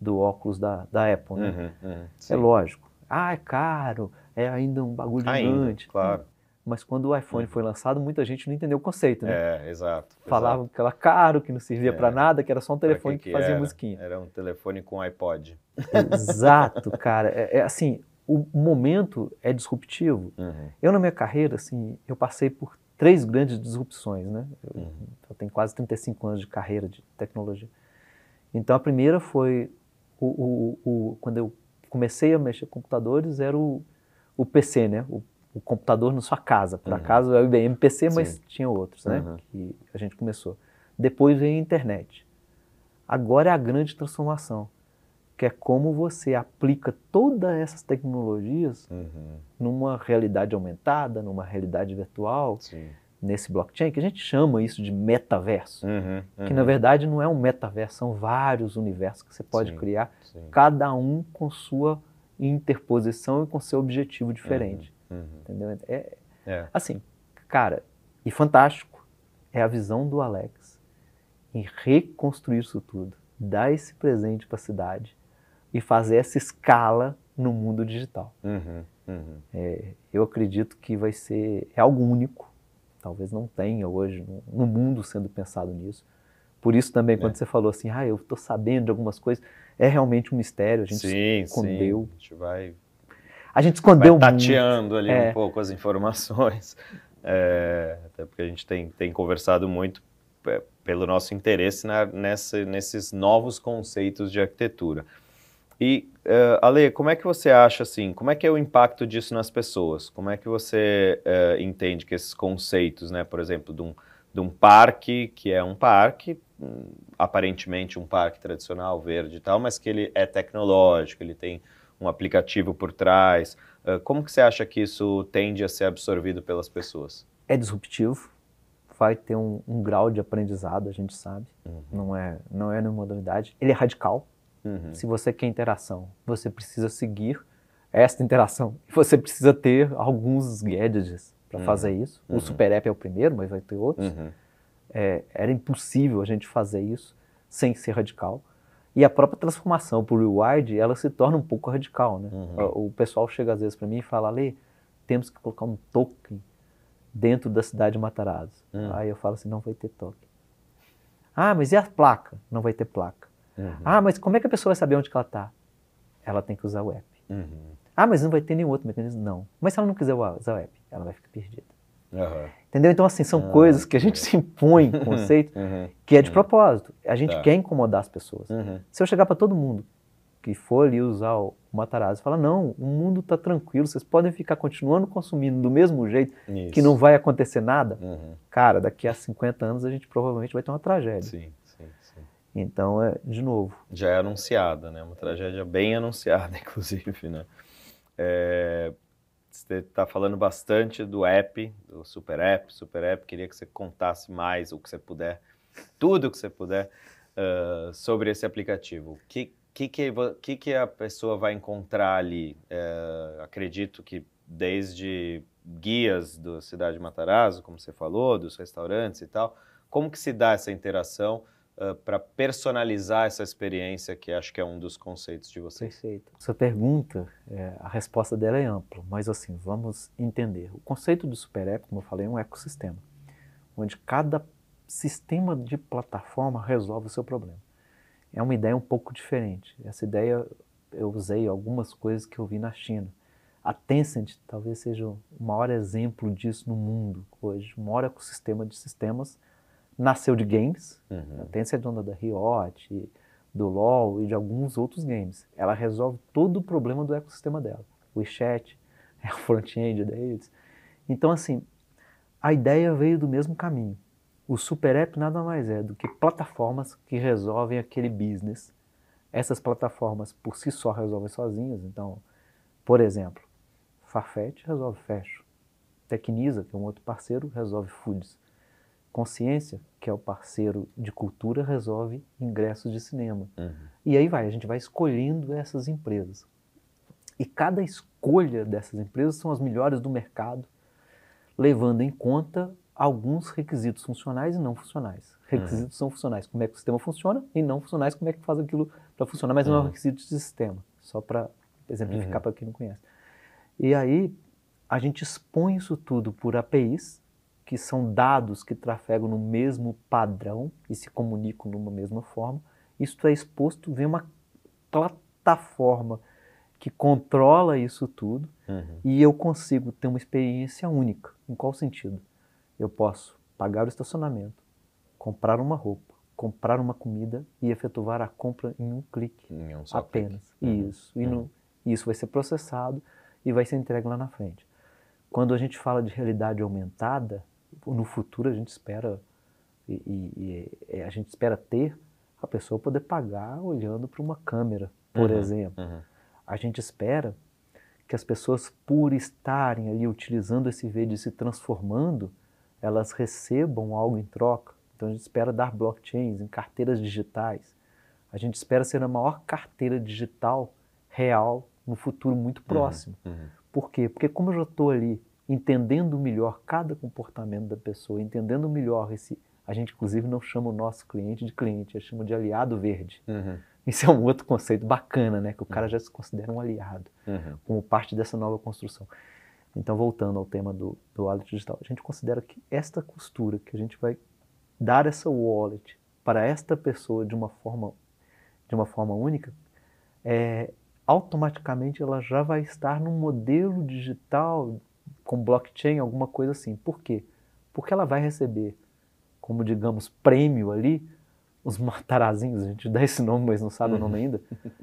do óculos da, da Apple, né? Uhum, uhum, é lógico. Ah, é caro, é ainda um bagulho ainda, gigante.
Claro.
Mas quando o iPhone uhum. foi lançado, muita gente não entendeu o conceito, né?
É, exato.
Falavam exato. que era caro, que não servia é. para nada, que era só um telefone que, que, fazia
era?
musiquinha.
Era um telefone com iPod.
Exato, cara. É, é assim, o momento é disruptivo. Uhum. Eu, na minha carreira, assim, eu passei por três grandes disrupções, né? Eu, uhum. eu, tenho quase 35 anos de carreira de tecnologia. Então, a primeira foi o, o, o quando eu comecei a mexer com computadores, era o, o PC, né? O, o computador na sua casa. Por uhum. acaso é o IBM PC, mas Sim. tinha outros, né? Uhum. Que a gente começou. Depois veio a internet. Agora é a grande transformação que é como você aplica todas essas tecnologias uhum. numa realidade aumentada, numa realidade virtual, Sim. nesse blockchain, que a gente chama isso de metaverso, uhum, uhum. que na verdade não é um metaverso, são vários universos que você pode Sim. criar, Sim. cada um com sua interposição e com seu objetivo diferente, uhum, uhum. entendeu? É, é. Assim, cara, e fantástico é a visão do Alex em reconstruir isso tudo, dar esse presente para a cidade, e fazer essa escala no mundo digital. Uhum, uhum. É, eu acredito que vai ser é algo único, talvez não tenha hoje no, no mundo sendo pensado nisso. Por isso também, quando é. você falou assim, ah, eu estou sabendo de algumas coisas, é realmente um mistério, a gente sim, escondeu.
Sim. A gente vai...
A gente escondeu
vai tateando muito. ali é. um pouco as informações, é, até porque a gente tem, tem conversado muito é, pelo nosso interesse na, nessa, nesses novos conceitos de arquitetura. E, uh, Ale, como é que você acha, assim, como é que é o impacto disso nas pessoas? Como é que você uh, entende que esses conceitos, né, por exemplo, de um, de um parque, que é um parque, um, aparentemente um parque tradicional, verde e tal, mas que ele é tecnológico, ele tem um aplicativo por trás. Uh, como que você acha que isso tende a ser absorvido pelas pessoas?
É disruptivo, vai ter um, um grau de aprendizado, a gente sabe, uhum. não, é, não é nenhuma novidade. Ele é radical, Uhum. Se você quer interação, você precisa seguir esta interação. Você precisa ter alguns gadgets para uhum. fazer isso. O uhum. Super App é o primeiro, mas vai ter outros. Uhum. É, era impossível a gente fazer isso sem ser radical. E a própria transformação o Reward, ela se torna um pouco radical. Né? Uhum. O pessoal chega às vezes para mim e fala, Lê, temos que colocar um token dentro da cidade de Matarazzo. Uhum. Aí eu falo assim, não vai ter token. Ah, mas e a placa? Não vai ter placa. Uhum. Ah, mas como é que a pessoa vai saber onde ela está? Ela tem que usar o app. Uhum. Ah, mas não vai ter nenhum outro mecanismo? Não. Mas se ela não quiser usar o app, ela vai ficar perdida. Uhum. Entendeu? Então, assim, são coisas que a gente se impõe, conceito, uhum. que é de uhum. propósito. A gente tá. quer incomodar as pessoas. Uhum. Se eu chegar para todo mundo que for ali usar o Matarazzo e falar, não, o mundo está tranquilo, vocês podem ficar continuando consumindo do mesmo jeito, Isso. que não vai acontecer nada, cara, daqui a 50 anos a gente provavelmente vai ter uma tragédia.
Sim.
Então, é, de novo.
Já é anunciada, né? Uma tragédia bem anunciada, inclusive, né? É, você está falando bastante do app, do Super App, Super App. Queria que você contasse mais o que você puder, tudo o que você puder, uh, sobre esse aplicativo. O que, que, que, que, a pessoa vai encontrar ali? É, acredito que desde guias da cidade de Matarazzo, como você falou, dos restaurantes e tal, como que se dá essa interação? Uh, para personalizar essa experiência, que acho que é um dos conceitos de vocês.
Perfeito. Essa pergunta, é, a resposta dela é ampla, mas assim, vamos entender. O conceito do Super App, como eu falei, é um ecossistema, onde cada sistema de plataforma resolve o seu problema. É uma ideia um pouco diferente. Essa ideia eu usei algumas coisas que eu vi na China. A Tencent talvez seja o maior exemplo disso no mundo hoje, o maior ecossistema de sistemas nasceu de games, uhum. a Tencent é dona da Riot, do LoL e de alguns outros games. Ela resolve todo o problema do ecossistema dela. O WeChat é o front-end deles. Então, assim, a ideia veio do mesmo caminho. O Super App nada mais é do que plataformas que resolvem aquele business. Essas plataformas por si só resolvem sozinhas. Então, por exemplo, Farfetch resolve Fashion. Tecnisa, que é um outro parceiro, resolve Foods. Consciência, que é o parceiro de cultura, resolve ingressos de cinema. Uhum. E aí vai, a gente vai escolhendo essas empresas. E cada escolha dessas empresas são as melhores do mercado, levando em conta alguns requisitos funcionais e não funcionais. Requisitos uhum. são funcionais, como é que o sistema funciona, e não funcionais, como é que faz aquilo para funcionar, mas uhum. não é um uhum. requisito de sistema, só para exemplificar uhum. para quem não conhece. E aí a gente expõe isso tudo por APIs, que são dados que trafegam no mesmo padrão e se comunicam numa mesma forma. Isso é exposto, vem uma plataforma que controla isso tudo uhum. e eu consigo ter uma experiência única. Em qual sentido? Eu posso pagar o estacionamento, comprar uma roupa, comprar uma comida e efetuar a compra em um clique em um apenas. Clique. Uhum. Isso. E uhum. no, isso vai ser processado e vai ser entregue lá na frente. Quando a gente fala de realidade aumentada, no futuro a gente espera e, e, e, a gente espera ter a pessoa poder pagar olhando para uma câmera, por uhum, exemplo. Uhum. A gente espera que as pessoas, por estarem ali utilizando esse vídeo e se transformando, elas recebam algo em troca. Então a gente espera dar blockchains em carteiras digitais. A gente espera ser a maior carteira digital real no futuro muito uhum, próximo. Uhum, Por quê? Porque como eu já estou ali entendendo melhor cada comportamento da pessoa, entendendo melhor esse. A gente, inclusive, não chama o nosso cliente de cliente, a gente chama de aliado verde. Uhum. Isso é um outro conceito bacana, né? Que o cara já se considera um aliado, uhum. como parte dessa nova construção. Então, voltando ao tema do, do wallet digital, a gente considera que esta costura, que a gente vai dar essa wallet para esta pessoa de uma forma, de uma forma única, é, automaticamente ela já vai estar num modelo digital com blockchain, alguma coisa assim. Por quê? Porque ela vai receber, como digamos, prêmio ali, os matarazinhos, a gente dá esse nome, mas não sabe uhum. o nome uhum. ainda,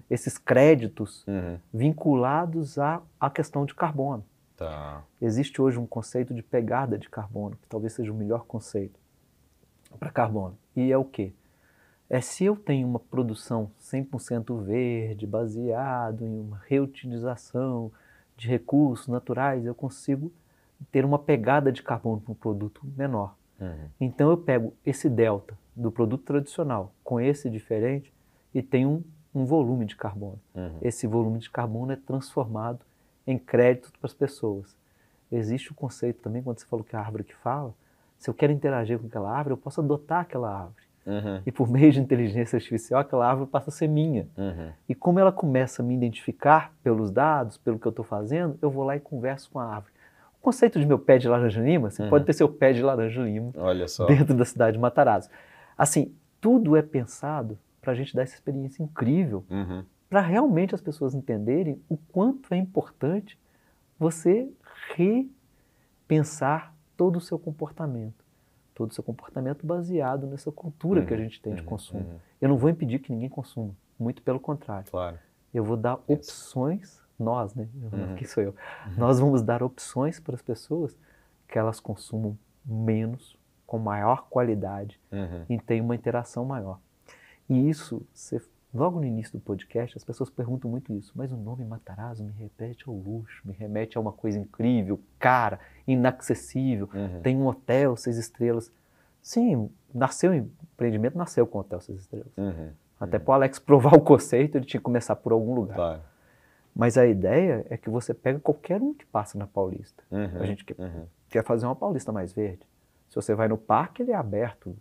esses créditos uhum. vinculados à, à questão de carbono.
Tá.
Existe hoje um conceito de pegada de carbono, que talvez seja o melhor conceito para carbono. E é o quê? É se eu tenho uma produção 100% verde, baseado em uma reutilização de recursos naturais, eu consigo ter uma pegada de carbono para um produto menor. Uhum. Então eu pego esse delta do produto tradicional com esse diferente e tenho um, um volume de carbono. Uhum. Esse volume de carbono é transformado em crédito para as pessoas. Existe o conceito também, quando você falou que a árvore que fala, se eu quero interagir com aquela árvore, eu posso adotar aquela árvore. Uhum. E por meio de inteligência artificial, aquela árvore passa a ser minha. Uhum. E como ela começa a me identificar pelos dados, pelo que eu estou fazendo, eu vou lá e converso com a árvore. O conceito de meu pé de laranja lima, você uhum. pode ter seu pé de laranja lima dentro da cidade de Matarazzo. Assim, tudo é pensado para a gente dar essa experiência incrível, uhum. para realmente as pessoas entenderem o quanto é importante você repensar todo o seu comportamento. Todo o seu comportamento baseado nessa cultura uhum. que a uhum. gente tem de uhum. consumo. Uhum. Eu não vou impedir que ninguém consuma, muito pelo contrário.
Claro.
Eu vou dar opções, nós, né? Uhum. Quem sou eu? Nós vamos dar opções para as pessoas que elas consumam menos com maior qualidade uhum. e tem uma interação maior. E isso, você, logo no início do podcast, as pessoas perguntam muito isso, mas o nome Matarazzo me repete ao luxo, me remete a uma coisa incrível, cara, inacessível, uhum. tem um hotel seis estrelas. Sim, nasceu, o empreendimento nasceu com o hotel seis estrelas. Uhum. Até uhum. para o Alex provar o conceito, ele tinha que começar por algum lugar. Claro. Mas a ideia é que você pega qualquer um que passa na Paulista. Uhum. A gente quer, uhum. quer fazer uma Paulista mais verde. Se você vai no parque, ele é aberto.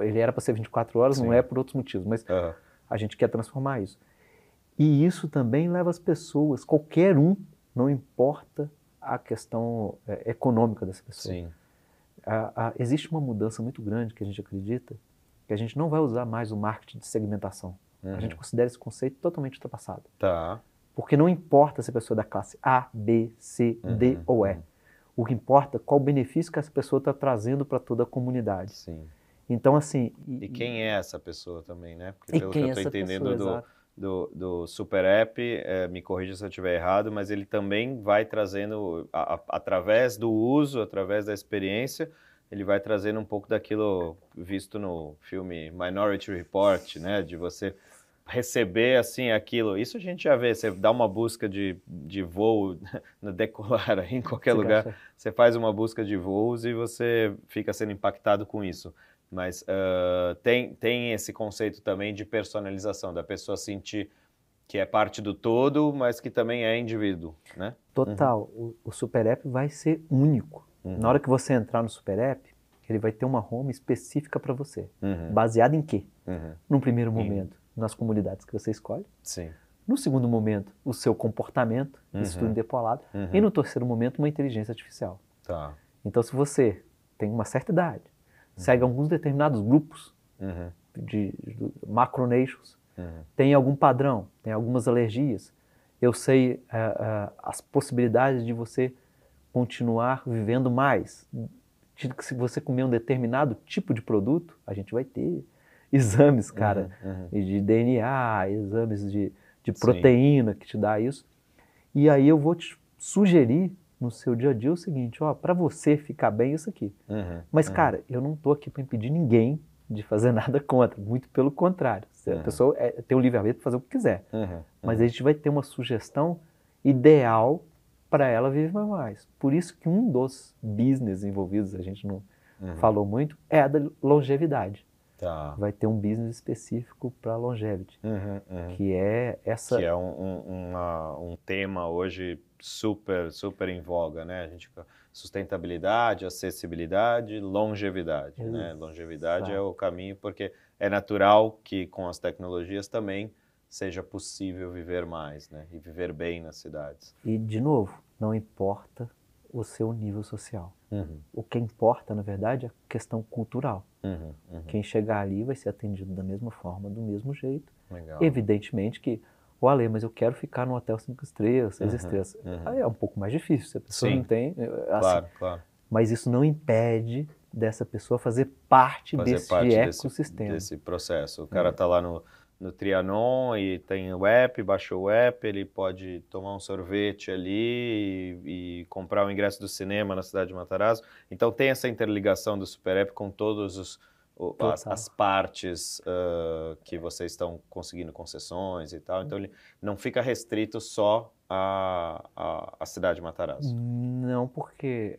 Ele era para ser 24 horas, Sim. não é por outros motivos, mas uhum. A gente quer transformar isso. E isso também leva as pessoas, qualquer um, não importa a questão é, econômica dessa pessoa. Sim. A, a, existe uma mudança muito grande que a gente acredita que a gente não vai usar mais o marketing de segmentação. Uhum. A gente considera esse conceito totalmente ultrapassado.
Tá.
Porque não importa se a pessoa é da classe A, B, C, uhum. D ou E. Uhum. O que importa é qual benefício que essa pessoa está trazendo para toda a comunidade.
Sim.
Então, assim.
E, e, quem é essa pessoa também, né? Porque pelo que eu estou entendendo pessoa, do, do, do, Super App, é, me corrija se eu estiver errado, mas ele também vai trazendo, a, a, através do uso, através da experiência, ele vai trazendo um pouco daquilo visto no filme Minority Report, né? De você receber assim aquilo. Isso a gente já vê, você dá uma busca de, de voo no decolar em qualquer você lugar, você faz uma busca de voos e você fica sendo impactado com isso. Mas uh, tem, tem esse conceito também de personalização, da pessoa sentir que é parte do todo, mas que também é indivíduo, né?
Total. Uhum. O, o, Super App vai ser único. Uhum. Na hora que você entrar no Super App, ele vai ter uma home específica para você. Uhum. Baseada em quê? Uhum. Num primeiro momento, nas comunidades que você escolhe.
Sim.
No segundo momento, o seu comportamento, uhum. isso tudo interpolado. Uhum. E no terceiro momento, uma inteligência artificial.
Tá.
Então, se você tem uma certa idade, uhum. Segue alguns determinados grupos uhum. de, de macronations, uhum. tem algum padrão, tem algumas alergias, eu sei uh, uh, as possibilidades de você continuar vivendo mais. Que se você comer um determinado tipo de produto, a gente vai ter exames, cara, uhum, uhum. de DNA, exames de, de proteína Sim. que te dá isso. E aí eu vou te sugerir no seu dia a dia o seguinte, ó, para você ficar bem isso aqui. Uhum, Mas, uhum. cara, eu não tô aqui para impedir ninguém de fazer nada contra, muito pelo contrário. A uhum. pessoa é, tem o livre-arbítrio para fazer o que quiser. Uhum, Mas a gente vai ter uma sugestão ideal para ela viver mais. Por isso que um dos business envolvidos, a gente não falou muito, é a da longevidade.
Tá.
Vai ter um business específico para longevity, uhum, uhum. que é essa.
Que é um, um, uma, um tema hoje super, super em voga, né? A gente sustentabilidade, acessibilidade, longevidade, né? Longevidade é o caminho porque é natural que com as tecnologias também seja possível viver mais, né? E viver bem nas cidades.
E de novo, não importa o seu nível social. Uhum. O que importa, na verdade, é a questão cultural. Uhum, uhum. Quem chegar ali vai ser atendido da mesma forma, do mesmo jeito.
Legal.
Evidentemente que, o Ale, mas eu quero ficar no hotel cinco estrelas, seis uhum, estrelas. Uhum. Aí é um pouco mais difícil, se a pessoa Sim. não tem. É, assim,
claro, claro.
Mas isso não impede dessa pessoa fazer parte
Fazer
desse
parte
ecossistema.
Desse, desse processo. O cara está lá no, no Trianon e tem o app, baixou o app, ele pode tomar um sorvete ali e, e comprar o ingresso do cinema na cidade de Matarazzo. Então tem essa interligação do Super App com todos os as, as, partes uh, que vocês estão conseguindo concessões e tal. Então ele não fica restrito só à, à, à cidade de Matarazzo.
Não, porque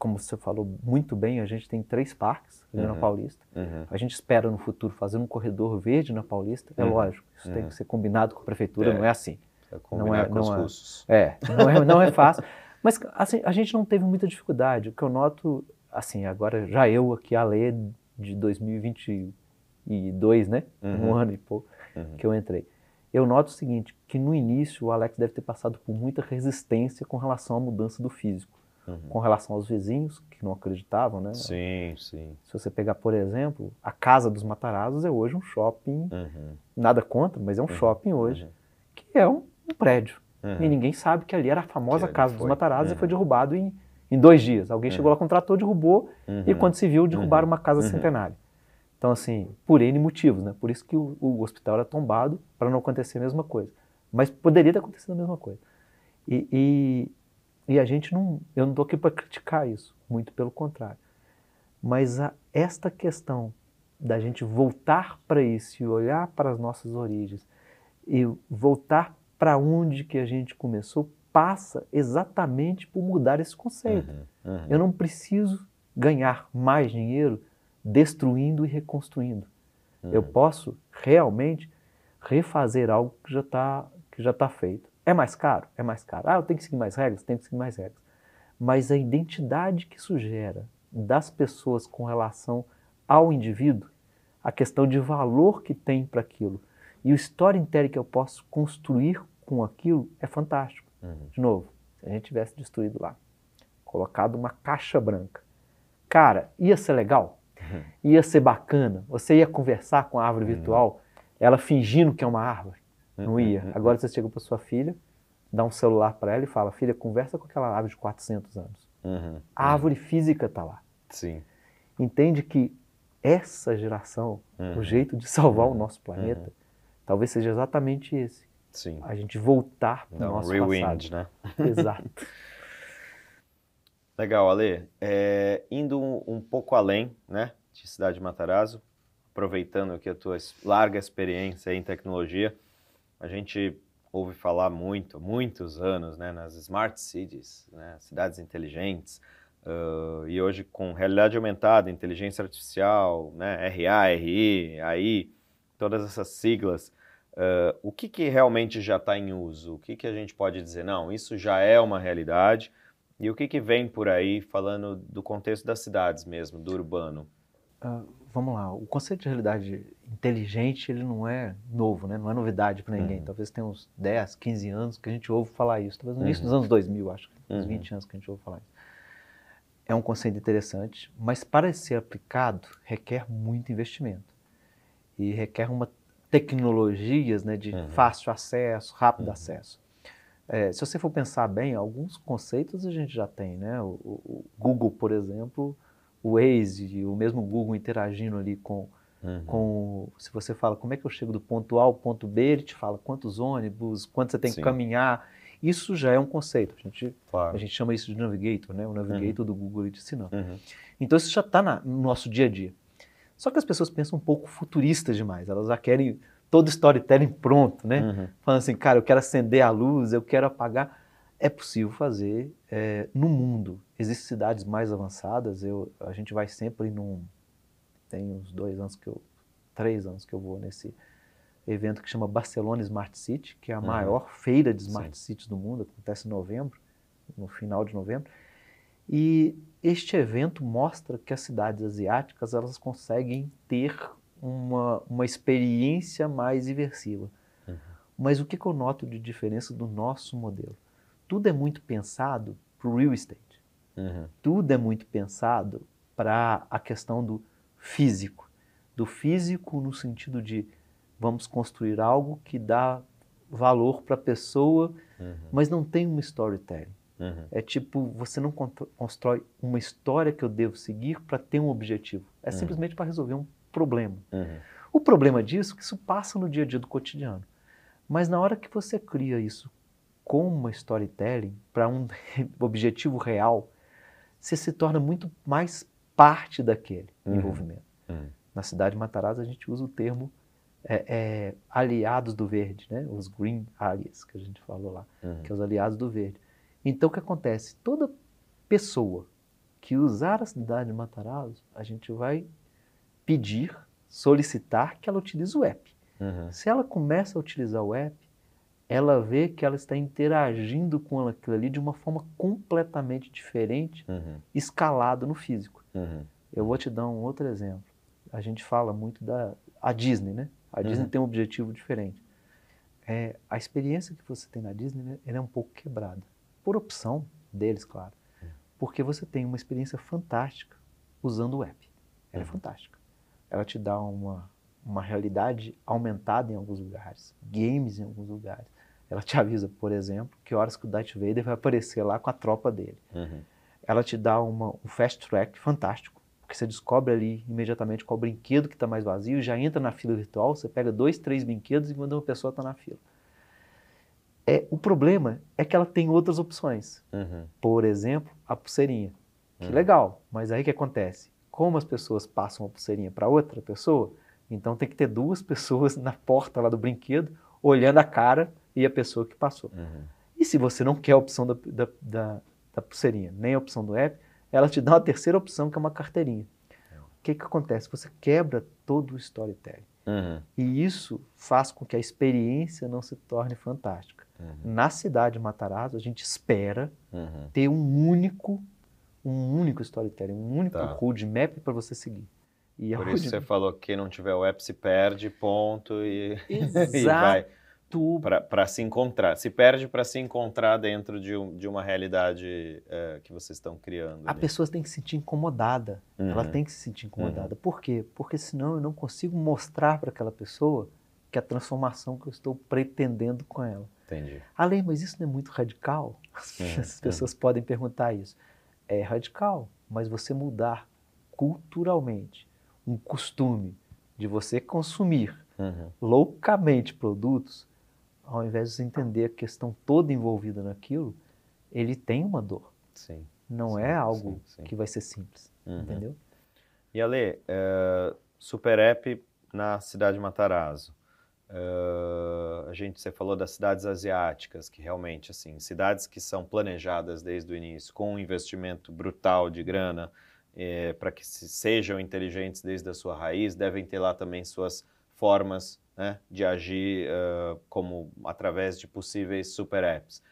como você falou muito bem, a gente tem três parques uhum. na Paulista. Uhum. A gente espera no futuro fazer um corredor verde na Paulista. É uhum. lógico, isso tem uhum. que ser combinado com a prefeitura, é. não é assim.
É não é, com não os é, custos.
É, não é, não é fácil. Mas assim, a gente não teve muita dificuldade. O que eu noto, assim, agora já eu aqui, a lei de 2022, né? Um uhum. ano e pouco uhum. que eu entrei. Eu noto o seguinte, que no início o Alex deve ter passado por muita resistência com relação à mudança do físico uhum. com relação aos vizinhos que não acreditavam, né?
Sim, sim.
Se você pegar, por exemplo, a Casa dos Matarazos é hoje um shopping, uhum. nada contra, mas é um uhum. shopping hoje, uhum. que é um, um prédio. E ninguém sabe que ali era a famosa Casa dos Matarazos e foi derrubado em, em dois dias. Alguém chegou lá, contratou, derrubou, e quando se viu, derrubaram uma casa centenária. Então, assim, por N motivos, né? Por isso que o, o hospital era tombado, para não acontecer a mesma coisa. Mas poderia ter acontecido a mesma coisa. E, e, e a gente não, eu não estou aqui para criticar isso, muito pelo contrário. Mas a, esta questão da gente voltar para isso e olhar para as nossas origens e voltar para onde que a gente começou passa exatamente por mudar esse conceito. Uhum, uhum. Eu não preciso ganhar mais dinheiro destruindo e reconstruindo. Uhum. Eu posso realmente refazer algo que já está que já tá feito. É mais caro? É mais caro. Ah, eu tenho que seguir mais regras? Tenho que seguir mais regras. Mas a identidade que isso gera das pessoas com relação ao indivíduo, a questão de valor que tem para aquilo e o storytelling que eu posso construir com aquilo é fantástico. Uhum. De novo, se a gente tivesse destruído lá, colocado uma caixa branca, cara, ia ser legal? Uhum. Ia ser bacana? Você ia conversar com a árvore uhum. virtual, ela fingindo que é uma árvore? Não uhum, ia. Uhum. Agora você chega para sua filha, dá um celular para ela e fala: Filha, conversa com aquela árvore de 400 anos. Uhum. A árvore física está lá.
Sim.
Entende que essa geração, uhum. o jeito de salvar o nosso planeta, talvez seja exatamente esse.
Sim.
A gente voltar para o nosso
rewind,
passado.
né?
Exato.
Legal, Ale. É, indo um, um, pouco além, né, de Cidade de Matarazzo, aproveitando aqui a tua larga experiência em tecnologia, a gente ouve falar muito, muitos anos, né, nas smart cities, né, cidades inteligentes, uh, e hoje com realidade aumentada, inteligência artificial, né, RA, RI, AI, todas essas siglas, uh, o que, que realmente já está em uso? O que, que a gente pode dizer? Não, isso já é uma realidade. E o que, que vem por aí falando do contexto das cidades mesmo, do urbano?
Uh, vamos lá, o conceito de realidade inteligente, ele não é novo, né? não é novidade para ninguém. Uhum. Talvez tenha uns 10, 15 anos que a gente ouve falar isso. Talvez no início dos uhum. anos 2000, acho, uns uhum. 20 anos que a gente ouve falar isso. É um conceito interessante, mas para ser aplicado requer muito investimento. E requer uma tecnologias né, de uhum. fácil acesso, rápido uhum. acesso. É, se você for pensar bem, alguns conceitos a gente já tem, né? O, o Google, por exemplo, o Waze, o mesmo Google interagindo ali com, uhum. com. Se você fala como é que eu chego do ponto A ao ponto B, ele te fala quantos ônibus, quanto você tem Sim. que caminhar. Isso já é um conceito. A gente, claro. a gente chama isso de Navigator, né? O Navigator uhum. do Google ele te ensinando. Uhum. Então isso já está no nosso dia a dia. Só que as pessoas pensam um pouco futuristas demais. Elas já querem todo storytelling pronto, né? Uhum. Falando assim, cara, eu quero acender a luz, eu quero apagar é possível fazer é, no mundo. Existem cidades mais avançadas, eu, a gente vai sempre num. Tem uns dois anos que eu. três anos que eu vou nesse evento que chama Barcelona Smart City, que é a uhum. maior feira de Smart Sim. Cities do mundo, acontece em novembro, no final de novembro. E este evento mostra que as cidades asiáticas elas conseguem ter uma, uma experiência mais imersiva. Uhum. Mas o que, que eu noto de diferença do nosso modelo? tudo é muito pensado para o real estate. Uhum. Tudo é muito pensado para a questão do físico. Do físico no sentido de vamos construir algo que dá valor para a pessoa, uhum. mas não tem uma storytelling.
Uhum.
É tipo, você não con- constrói uma história que eu devo seguir para ter um objetivo. É
Uhum.
simplesmente para resolver um problema.
Uhum.
O problema disso é que isso passa no dia a dia do cotidiano. Mas na hora que você cria isso com uma storytelling para um objetivo real, você se torna muito mais parte daquele
Uhum.
envolvimento.
Uhum.
Na cidade de Matarazzo a gente usa o termo é, é, aliados do verde, né? os green allies que a gente falou lá,
Uhum.
que é os aliados do verde. Então o que acontece? Toda pessoa que usar a cidade de Matarazzo, a gente vai pedir, solicitar que ela utilize o app.
Uhum.
Se ela começa a utilizar o app, ela vê que ela está interagindo com aquilo ali de uma forma completamente diferente,
Uhum.
escalado no físico.
Uhum.
Eu vou te dar um outro exemplo. A gente fala muito da a Disney, né? A Disney
Uhum.
tem um objetivo diferente. É, a experiência que você tem na Disney né, ela é um pouco quebrada. Por opção deles, claro. Porque você tem uma experiência fantástica usando o app. Ela é
Uhum.
fantástica. Ela te dá uma, uma realidade aumentada em alguns lugares, games em alguns lugares. Ela te avisa, por exemplo, que horas que o Darth Vader vai aparecer lá com a tropa dele
Uhum.
ela te dá uma, um fast track fantástico, porque você descobre ali imediatamente qual brinquedo que está mais vazio, já entra na fila virtual, você pega dois, três brinquedos e manda uma pessoa estar na fila. É, o problema é que ela tem outras opções.
Uhum.
Por exemplo, a pulseirinha. Que
Hum.
legal, mas aí o que acontece? Como as pessoas passam a pulseirinha para outra pessoa, então tem que ter duas pessoas na porta lá do brinquedo, olhando a cara e a pessoa que passou.
Uhum.
E se você não quer a opção da, da, da, da pulseirinha, nem a opção do app, ela te dá uma terceira opção, que é uma carteirinha. O que, que acontece? Você quebra todo o storytelling.
Uhum.
E isso faz com que a experiência não se torne fantástica.
Uhum.
Na cidade de Matarazzo, a gente espera
Uhum.
ter um único, um único storytelling, um único
Tá.
roadmap para você seguir. E a
Por isso você falou que quem não tiver o app se perde, ponto, e, e vai para se encontrar. Se perde para se encontrar dentro de, um- de uma realidade é, que vocês estão criando.
A
ali.
pessoa tem que se sentir incomodada. Ela
Uhum.
tem que se sentir incomodada. Por quê? Porque senão eu não consigo mostrar para aquela pessoa que a transformação que eu estou pretendendo com ela.
Entendi.
Além, mas isso não é muito radical?
Uhum,
As pessoas podem perguntar isso. É radical, mas você mudar culturalmente um costume de você consumir
Uhum.
loucamente produtos, ao invés de você entender a questão toda envolvida naquilo, ele tem uma dor.
Sim.
Não
Sim,
é algo
sim, sim.
que vai ser simples,
Uhum.
entendeu?
E Ale, é, super app na cidade de Matarazzo. É, a gente, você falou das cidades asiáticas, que realmente, assim, cidades que são planejadas desde o início, com um investimento brutal de grana, para que se- sejam inteligentes desde a sua raiz, devem ter lá também suas formas né, de agir é, como através de possíveis super apps.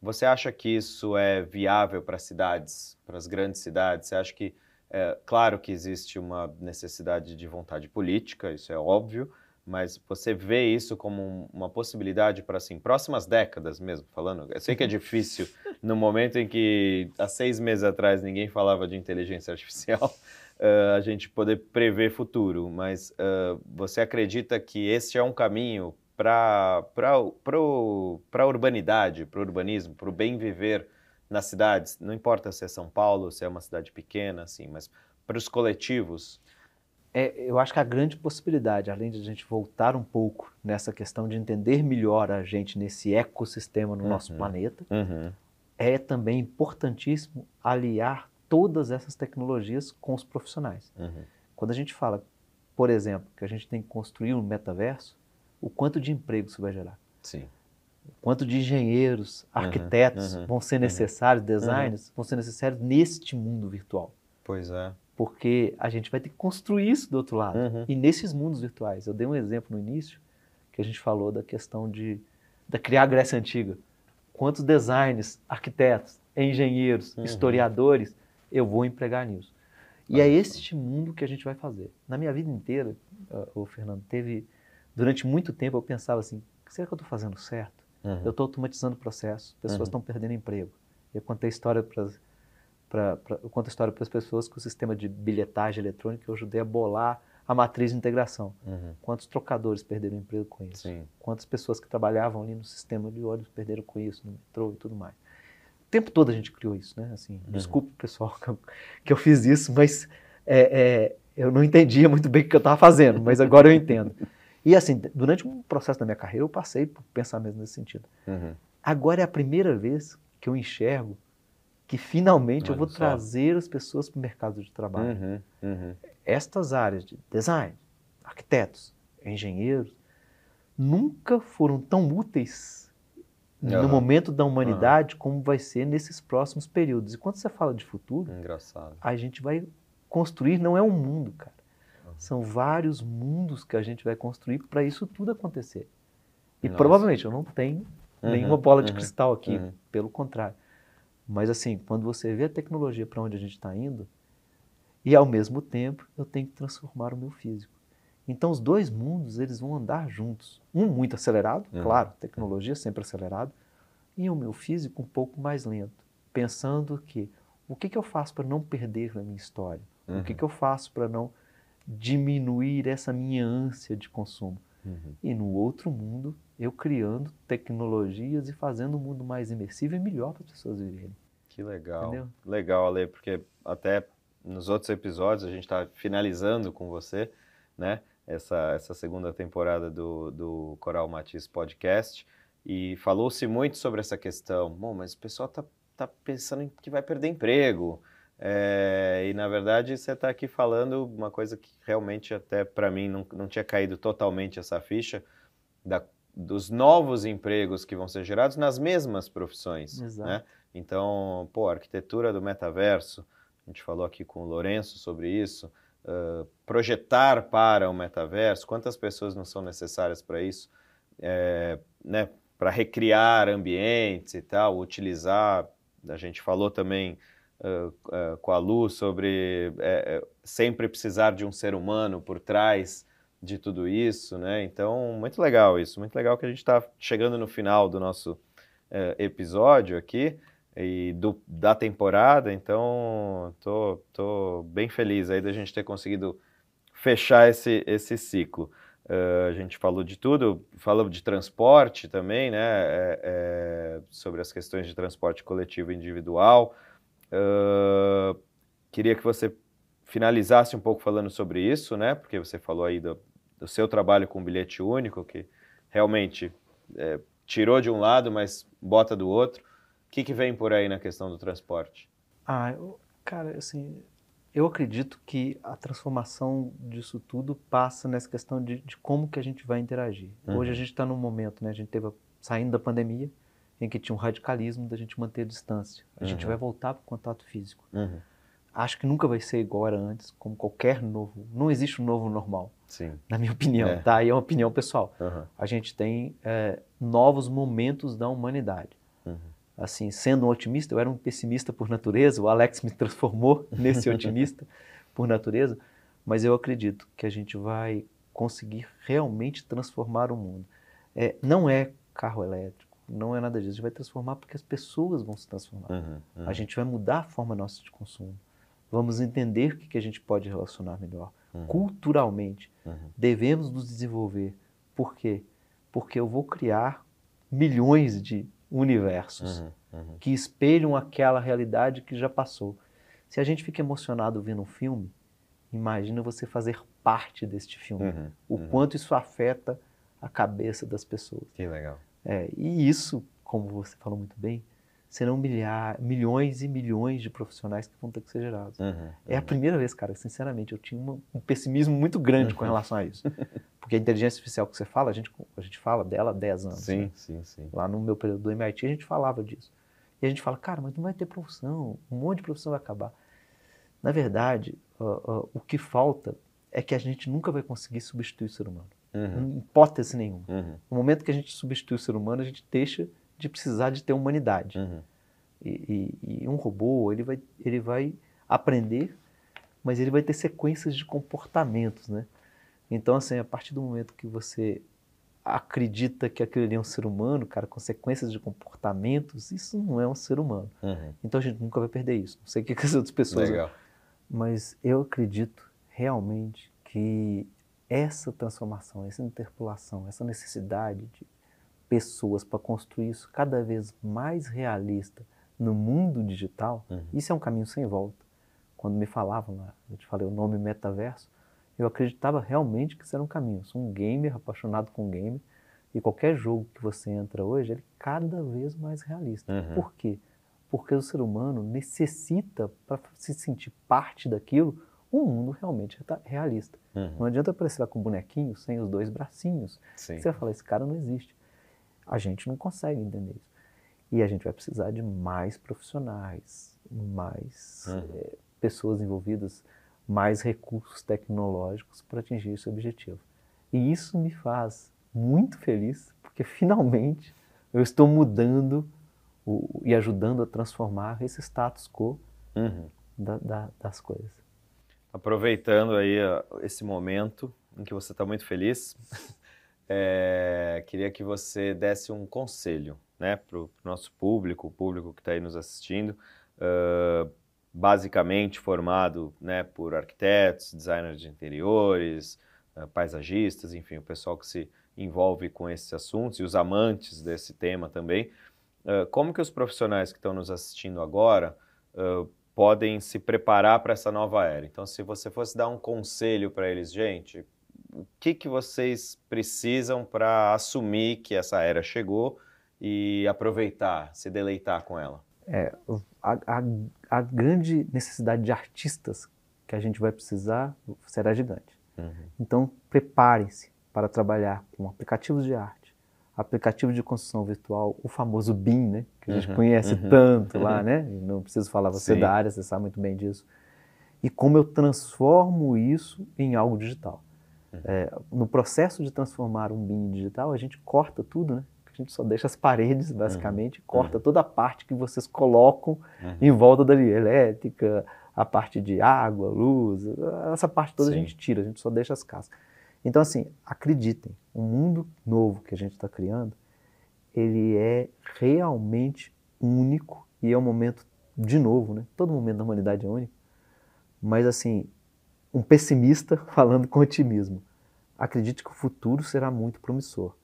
Você acha que isso é viável para cidades, para as grandes cidades? Você acha que é, claro que existe uma necessidade de vontade política, isso é óbvio, mas você vê isso como um- uma possibilidade para, assim, próximas décadas mesmo, falando? Eu sei que é difícil no momento em que, há seis meses atrás, ninguém falava de inteligência artificial, eh, a gente poder prever futuro, mas eh, você acredita que esse é um caminho para a urbanidade, para o urbanismo, para o bem viver nas cidades, não importa se é São Paulo, se é uma cidade pequena, assim, mas para os coletivos.
É, eu acho que a grande possibilidade, além de a gente voltar um pouco nessa questão de entender melhor a gente nesse ecossistema no nosso
Uhum.
planeta,
Uhum,
é também importantíssimo aliar todas essas tecnologias com os profissionais.
uhum,
Quando a gente fala, por exemplo, que a gente tem que construir um metaverso, o quanto de emprego isso vai gerar?
sim.
O quanto de engenheiros,
Uhum,
arquitetos
uhum,
vão ser
uhum.
necessários, designers vão ser necessários neste mundo virtual?
Pois é.
Porque a gente vai ter que construir isso do outro lado.
Uhum.
E nesses mundos virtuais, eu dei um exemplo no início, que a gente falou da questão de da criar a Grécia Antiga. Quantos designers, arquitetos, engenheiros,
Uhum.
historiadores eu vou empregar nisso? E é este mundo que a gente vai fazer. Na minha vida inteira, ah, o Fernando, teve durante muito tempo eu pensava assim, será que eu estou fazendo certo?
Uhum.
Eu estou automatizando processos, pessoas
Uhum.
estão perdendo emprego. Eu contei história para pra, pra, eu conto a história para as pessoas que o sistema de bilhetagem eletrônica eu ajudei a bolar a matriz de integração.
Uhum.
Quantos trocadores perderam emprego com isso?
Sim.
Quantas pessoas que trabalhavam ali no sistema de ônibus perderam com isso, no metrô e tudo mais. tempo todo a gente criou isso, né? Assim, uhum. Desculpe, pessoal, que eu, que eu, fiz isso, mas é, é, eu não entendia muito bem o que eu estava fazendo, mas agora eu entendo. E assim, durante um processo da minha carreira, eu passei por pensamentos nesse sentido. Uhum. Agora é a primeira vez que eu enxergo que finalmente Olha eu vou só. trazer as pessoas para o mercado de trabalho. Uhum, uhum. Estas áreas de design, arquitetos, engenheiros, nunca foram tão úteis uhum. no momento da humanidade como vai ser nesses próximos períodos. E quando você fala de futuro,
Engraçado.
a gente vai construir, não é um mundo, cara. São vários mundos que a gente vai construir para isso tudo acontecer. E Nossa. provavelmente eu não tenho uhum, nenhuma bola de uhum, cristal aqui, uhum. pelo contrário. Mas assim, quando você vê a tecnologia para onde a gente está indo, e ao mesmo tempo eu tenho que transformar o meu físico. Então os dois mundos eles vão andar juntos. Um muito acelerado, uhum. claro, tecnologia sempre acelerado, e o meu físico um pouco mais lento, pensando que o que, que eu faço para não perder na minha história? O que, uhum. que eu faço para não diminuir essa minha ânsia de consumo. Uhum. E no outro mundo, eu criando tecnologias e fazendo o um mundo mais imersivo e melhor para as pessoas viverem.
Que legal. Entendeu? Legal, Ale, porque até nos outros episódios a gente está finalizando com você, né? Essa, essa segunda temporada do, do Coral Matiz Podcast e falou-se muito sobre essa questão. Bom, mas o pessoal está tá pensando que vai perder emprego, é, e na verdade você está aqui falando uma coisa que realmente até para mim não, não tinha caído totalmente essa ficha da, dos novos empregos que vão ser gerados nas mesmas profissões. Exato. Né? Então, pô, arquitetura do metaverso, a gente falou aqui com o Lourenço sobre isso, uh, projetar para o metaverso, quantas pessoas não são necessárias para isso, é, né, para recriar ambientes e tal, utilizar, a gente falou também com a Lu sobre uh, sempre precisar de um ser humano por trás de tudo isso, né? Então, muito legal isso, muito legal que a gente está chegando no final do nosso episódio aqui e do, da temporada, então tô, tô bem feliz aí da gente ter conseguido fechar esse, esse ciclo. Uh, a gente falou de tudo, falou de transporte também, né? É, é, sobre as questões de transporte coletivo individual, Uh, queria que você finalizasse um pouco falando sobre isso, né? Porque você falou aí do, do seu trabalho com bilhete único, que realmente é, tirou de um lado, mas bota do outro. O que, que vem por aí na questão do transporte?
Ah, eu, cara, assim, eu acredito que a transformação disso tudo passa nessa questão de, de como que a gente vai interagir. Uhum. Hoje a gente está num momento, né? A gente teve saindo da pandemia, em que tinha um radicalismo da gente manter a distância. A uhum. gente vai voltar para o contato físico. Uhum. Acho que nunca vai ser igual era antes, como qualquer novo. Não existe um novo normal,
Sim.
na minha opinião, é. tá? E é uma opinião pessoal. Uhum. A gente tem é, novos momentos da humanidade. Uhum. Assim, sendo um otimista, eu era um pessimista por natureza. O Alex me transformou nesse otimista por natureza. Mas eu acredito que a gente vai conseguir realmente transformar o mundo. É, não é carro elétrico não é nada disso. A gente vai transformar porque as pessoas vão se transformar. Uhum, uhum. A gente vai mudar a forma nossa de consumo. Vamos entender o que, que a gente pode relacionar melhor. Uhum. Culturalmente, uhum. devemos nos desenvolver. Por quê? Porque eu vou criar milhões de universos uhum, uhum. que espelham aquela realidade que já passou. Se a gente fica emocionado vendo um filme, imagina você fazer parte deste filme. O quanto isso afeta a cabeça das pessoas.
Que legal.
É, e isso, como você falou muito bem, serão milhar, milhões e milhões de profissionais que vão ter que ser gerados. Uhum, uhum. É a primeira vez, cara, sinceramente, eu tinha uma, um pessimismo muito grande uhum. com relação a isso. Porque a inteligência artificial que você fala, a gente, a gente fala dela há 10 anos.
Sim, né? sim, sim.
Lá no meu período do MIT a gente falava disso. E a gente fala, cara, mas não vai ter profissão, um monte de profissão vai acabar. Na verdade, uh, uh, o que falta é que a gente nunca vai conseguir substituir o ser humano. Uhum. Hipótese nenhuma. Uhum. No momento que a gente substitui o ser humano, a gente deixa de precisar de ter humanidade. Uhum. E, e, e, um robô, ele vai, ele vai aprender, mas ele vai ter sequências de comportamentos, né? Então, assim, a partir do momento que você acredita que aquele ali é um ser humano, cara, consequências de comportamentos, isso não é um ser humano. Uhum. Então a gente nunca vai perder isso. Não sei o que, que as outras pessoas.
Legal.
Mas eu acredito realmente que essa transformação, essa interpolação, essa necessidade de pessoas para construir isso cada vez mais realista no mundo digital, uhum. isso é um caminho sem volta. Quando me falavam eu te falei o nome metaverso, eu acreditava realmente que isso era um caminho. Eu sou um gamer, apaixonado com game, e qualquer jogo que você entra hoje, ele é cada vez mais realista. Uhum. Por quê? Porque o ser humano necessita, para se sentir parte daquilo, um mundo realmente realista. Uhum. Não adianta aparecer lá com um bonequinho sem os dois bracinhos. Sim. Você vai falar, esse cara não existe. A gente não consegue entender isso. E a gente vai precisar de mais profissionais, mais uhum. é, pessoas envolvidas, mais recursos tecnológicos para atingir esse objetivo. E isso me faz muito feliz, porque finalmente eu estou mudando o, e ajudando a transformar esse status quo uhum. da, da, das coisas.
Aproveitando aí esse momento em que você está muito feliz, é, queria que você desse um conselho né, para o nosso público, o público que está aí nos assistindo, uh, basicamente formado né, por arquitetos, designers de interiores, uh, paisagistas, enfim, o pessoal que se envolve com esses assuntos e os amantes desse tema também. Uh, como que os profissionais que estão nos assistindo agora podem se preparar para essa nova era? Então, se você fosse dar um conselho para eles, gente, o que, que vocês precisam para assumir que essa era chegou e aproveitar, se deleitar com ela?
É, a, a, a grande necessidade de artistas que a gente vai precisar será gigante. Uhum. Então, preparem-se para trabalhar com aplicativos de arte, aplicativos de construção virtual, o famoso BIM, né, que a gente uhum. conhece uhum. tanto lá, uhum. né? Não preciso falar você Sim. da área, você sabe muito bem disso. E como eu transformo isso em algo digital. Uhum. É, no processo de transformar um BIM digital, a gente corta tudo, né? A gente só deixa as paredes, uhum. basicamente, corta uhum. toda a parte que vocês colocam em volta dali, elétrica, a parte de água, luz, essa parte toda Sim. a gente tira, a gente só deixa as casas. Então, assim, acreditem, o mundo novo que a gente está criando, ele é realmente único e é um momento, de novo, né? Todo momento da humanidade é único, mas, assim, um pessimista falando com otimismo. Acredite que o futuro será muito promissor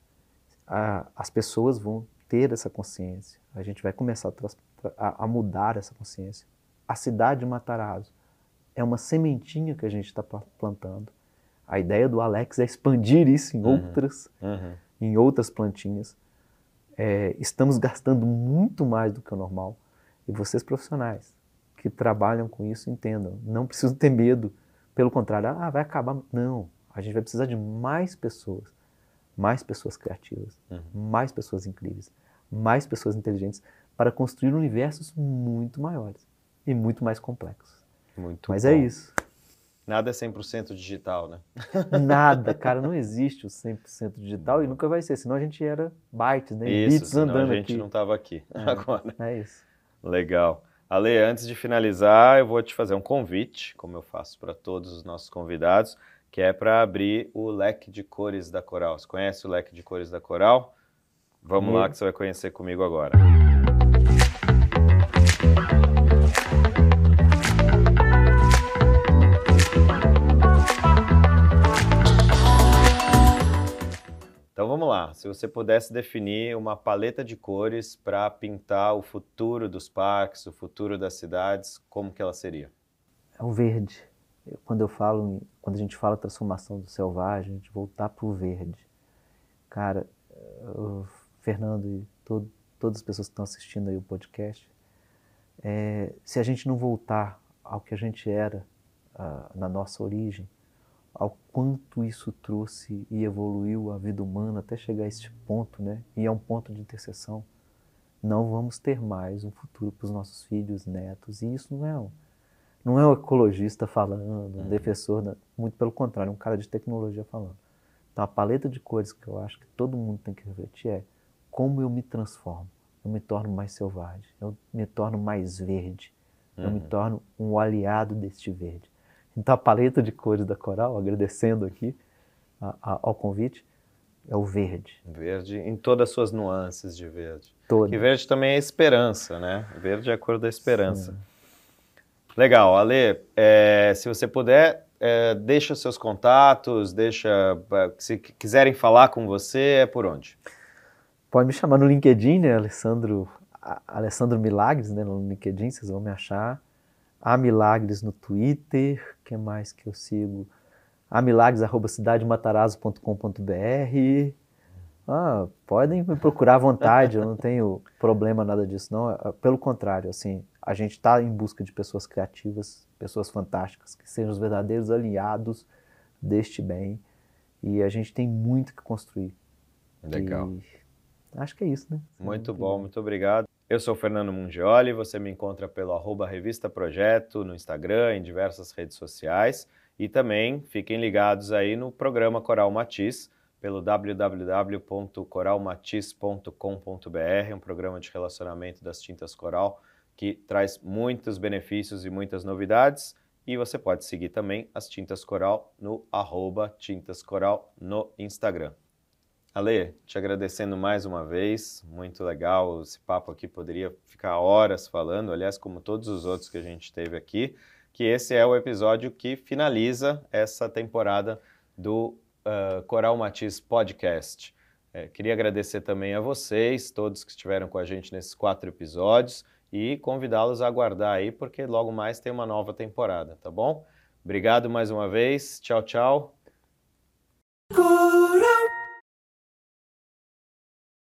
a, as pessoas vão ter essa consciência. A gente vai começar a, a mudar essa consciência. A cidade de Matarazzo é uma sementinha que a gente está plantando. A ideia do Alex é expandir isso em uhum, outras, uhum. em outras plantinhas. É, estamos gastando muito mais do que o normal. E vocês profissionais que trabalham com isso entendam. Não precisam ter medo. Pelo contrário, ah, vai acabar. Não. A gente vai precisar de mais pessoas mais pessoas criativas, uhum. mais pessoas incríveis, mais pessoas inteligentes para construir universos muito maiores e muito mais complexos. Muito Mas é bom. é isso.
Nada é 100% digital, né?
Nada, cara, não existe o 100% digital e nunca vai ser, senão a gente era bytes, né?
Isso, bits andando a gente aqui. não estava aqui
é,
agora.
É isso.
Legal. Ale, antes de finalizar, eu vou te fazer um convite, como eu faço para todos os nossos convidados que é para abrir o leque de cores da Coral. Você conhece o leque de cores da Coral? Vamos lá que você vai conhecer comigo agora. Então Se você pudesse definir uma paleta de cores para pintar o futuro dos parques, o futuro das cidades, como que ela seria?
É o verde quando eu falo, quando a gente fala transformação do selvagem, a gente voltar para o verde. Cara, Fernando e todo, todas as pessoas que estão assistindo aí o podcast, é, se a gente não voltar ao que a gente era uh, na nossa origem, ao quanto isso trouxe e evoluiu a vida humana até chegar a este ponto, né? E é um ponto de interseção. Não vamos ter mais um futuro para os nossos filhos, netos, e isso não é um, não é um ecologista falando, um uhum. defensor, muito pelo contrário, é um cara de tecnologia falando. Então a paleta de cores que eu acho que todo mundo tem que refletir é como eu me transformo. Eu me torno mais selvagem, eu me torno mais verde, uhum. eu me uhum. torno um aliado deste verde. Então a paleta de cores da Coral, agradecendo aqui a, a, ao convite, é o verde.
Verde em todas as suas nuances de verde.
Toda.
Que verde também é esperança, né? Verde é a cor da esperança. Sim. Legal, Ale, é, se você puder, é, deixa seus contatos, deixa, se quiserem falar com você, é por onde?
Pode me chamar no LinkedIn, né, Alessandro Alessandro Milagres, né, no LinkedIn, vocês vão me achar. A Milagres no Twitter, que mais que eu sigo? A Milagres, arroba cidadematarazzo.com.br. Ah, podem me procurar à vontade, eu não tenho problema nada disso, não. É, pelo contrário, assim, a gente está em busca de pessoas criativas, pessoas fantásticas, que sejam os verdadeiros aliados deste bem. E a gente tem muito que construir.
Legal.
E acho que é isso, né?
Muito bom, muito obrigado. Eu sou Fernando Mungioli, você me encontra pelo arroba Revista Projeto no Instagram, em diversas redes sociais. E também fiquem ligados aí no programa Coral Matiz, pelo www.coralmatiz.com.br, um programa de relacionamento das tintas coral que traz muitos benefícios e muitas novidades. E você pode seguir também as Tintas Coral no arroba Tintas Coral no Instagram. Ale, te agradecendo mais uma vez, muito legal, esse papo aqui poderia ficar horas falando, aliás, como todos os outros que a gente teve aqui, que esse é o episódio que finaliza essa temporada do uh, Coral Matiz Podcast. É, queria agradecer também a vocês, todos que estiveram com a gente nesses quatro episódios, e convidá-los a aguardar aí, porque logo mais tem uma nova temporada, tá bom? Obrigado mais uma vez, tchau, tchau.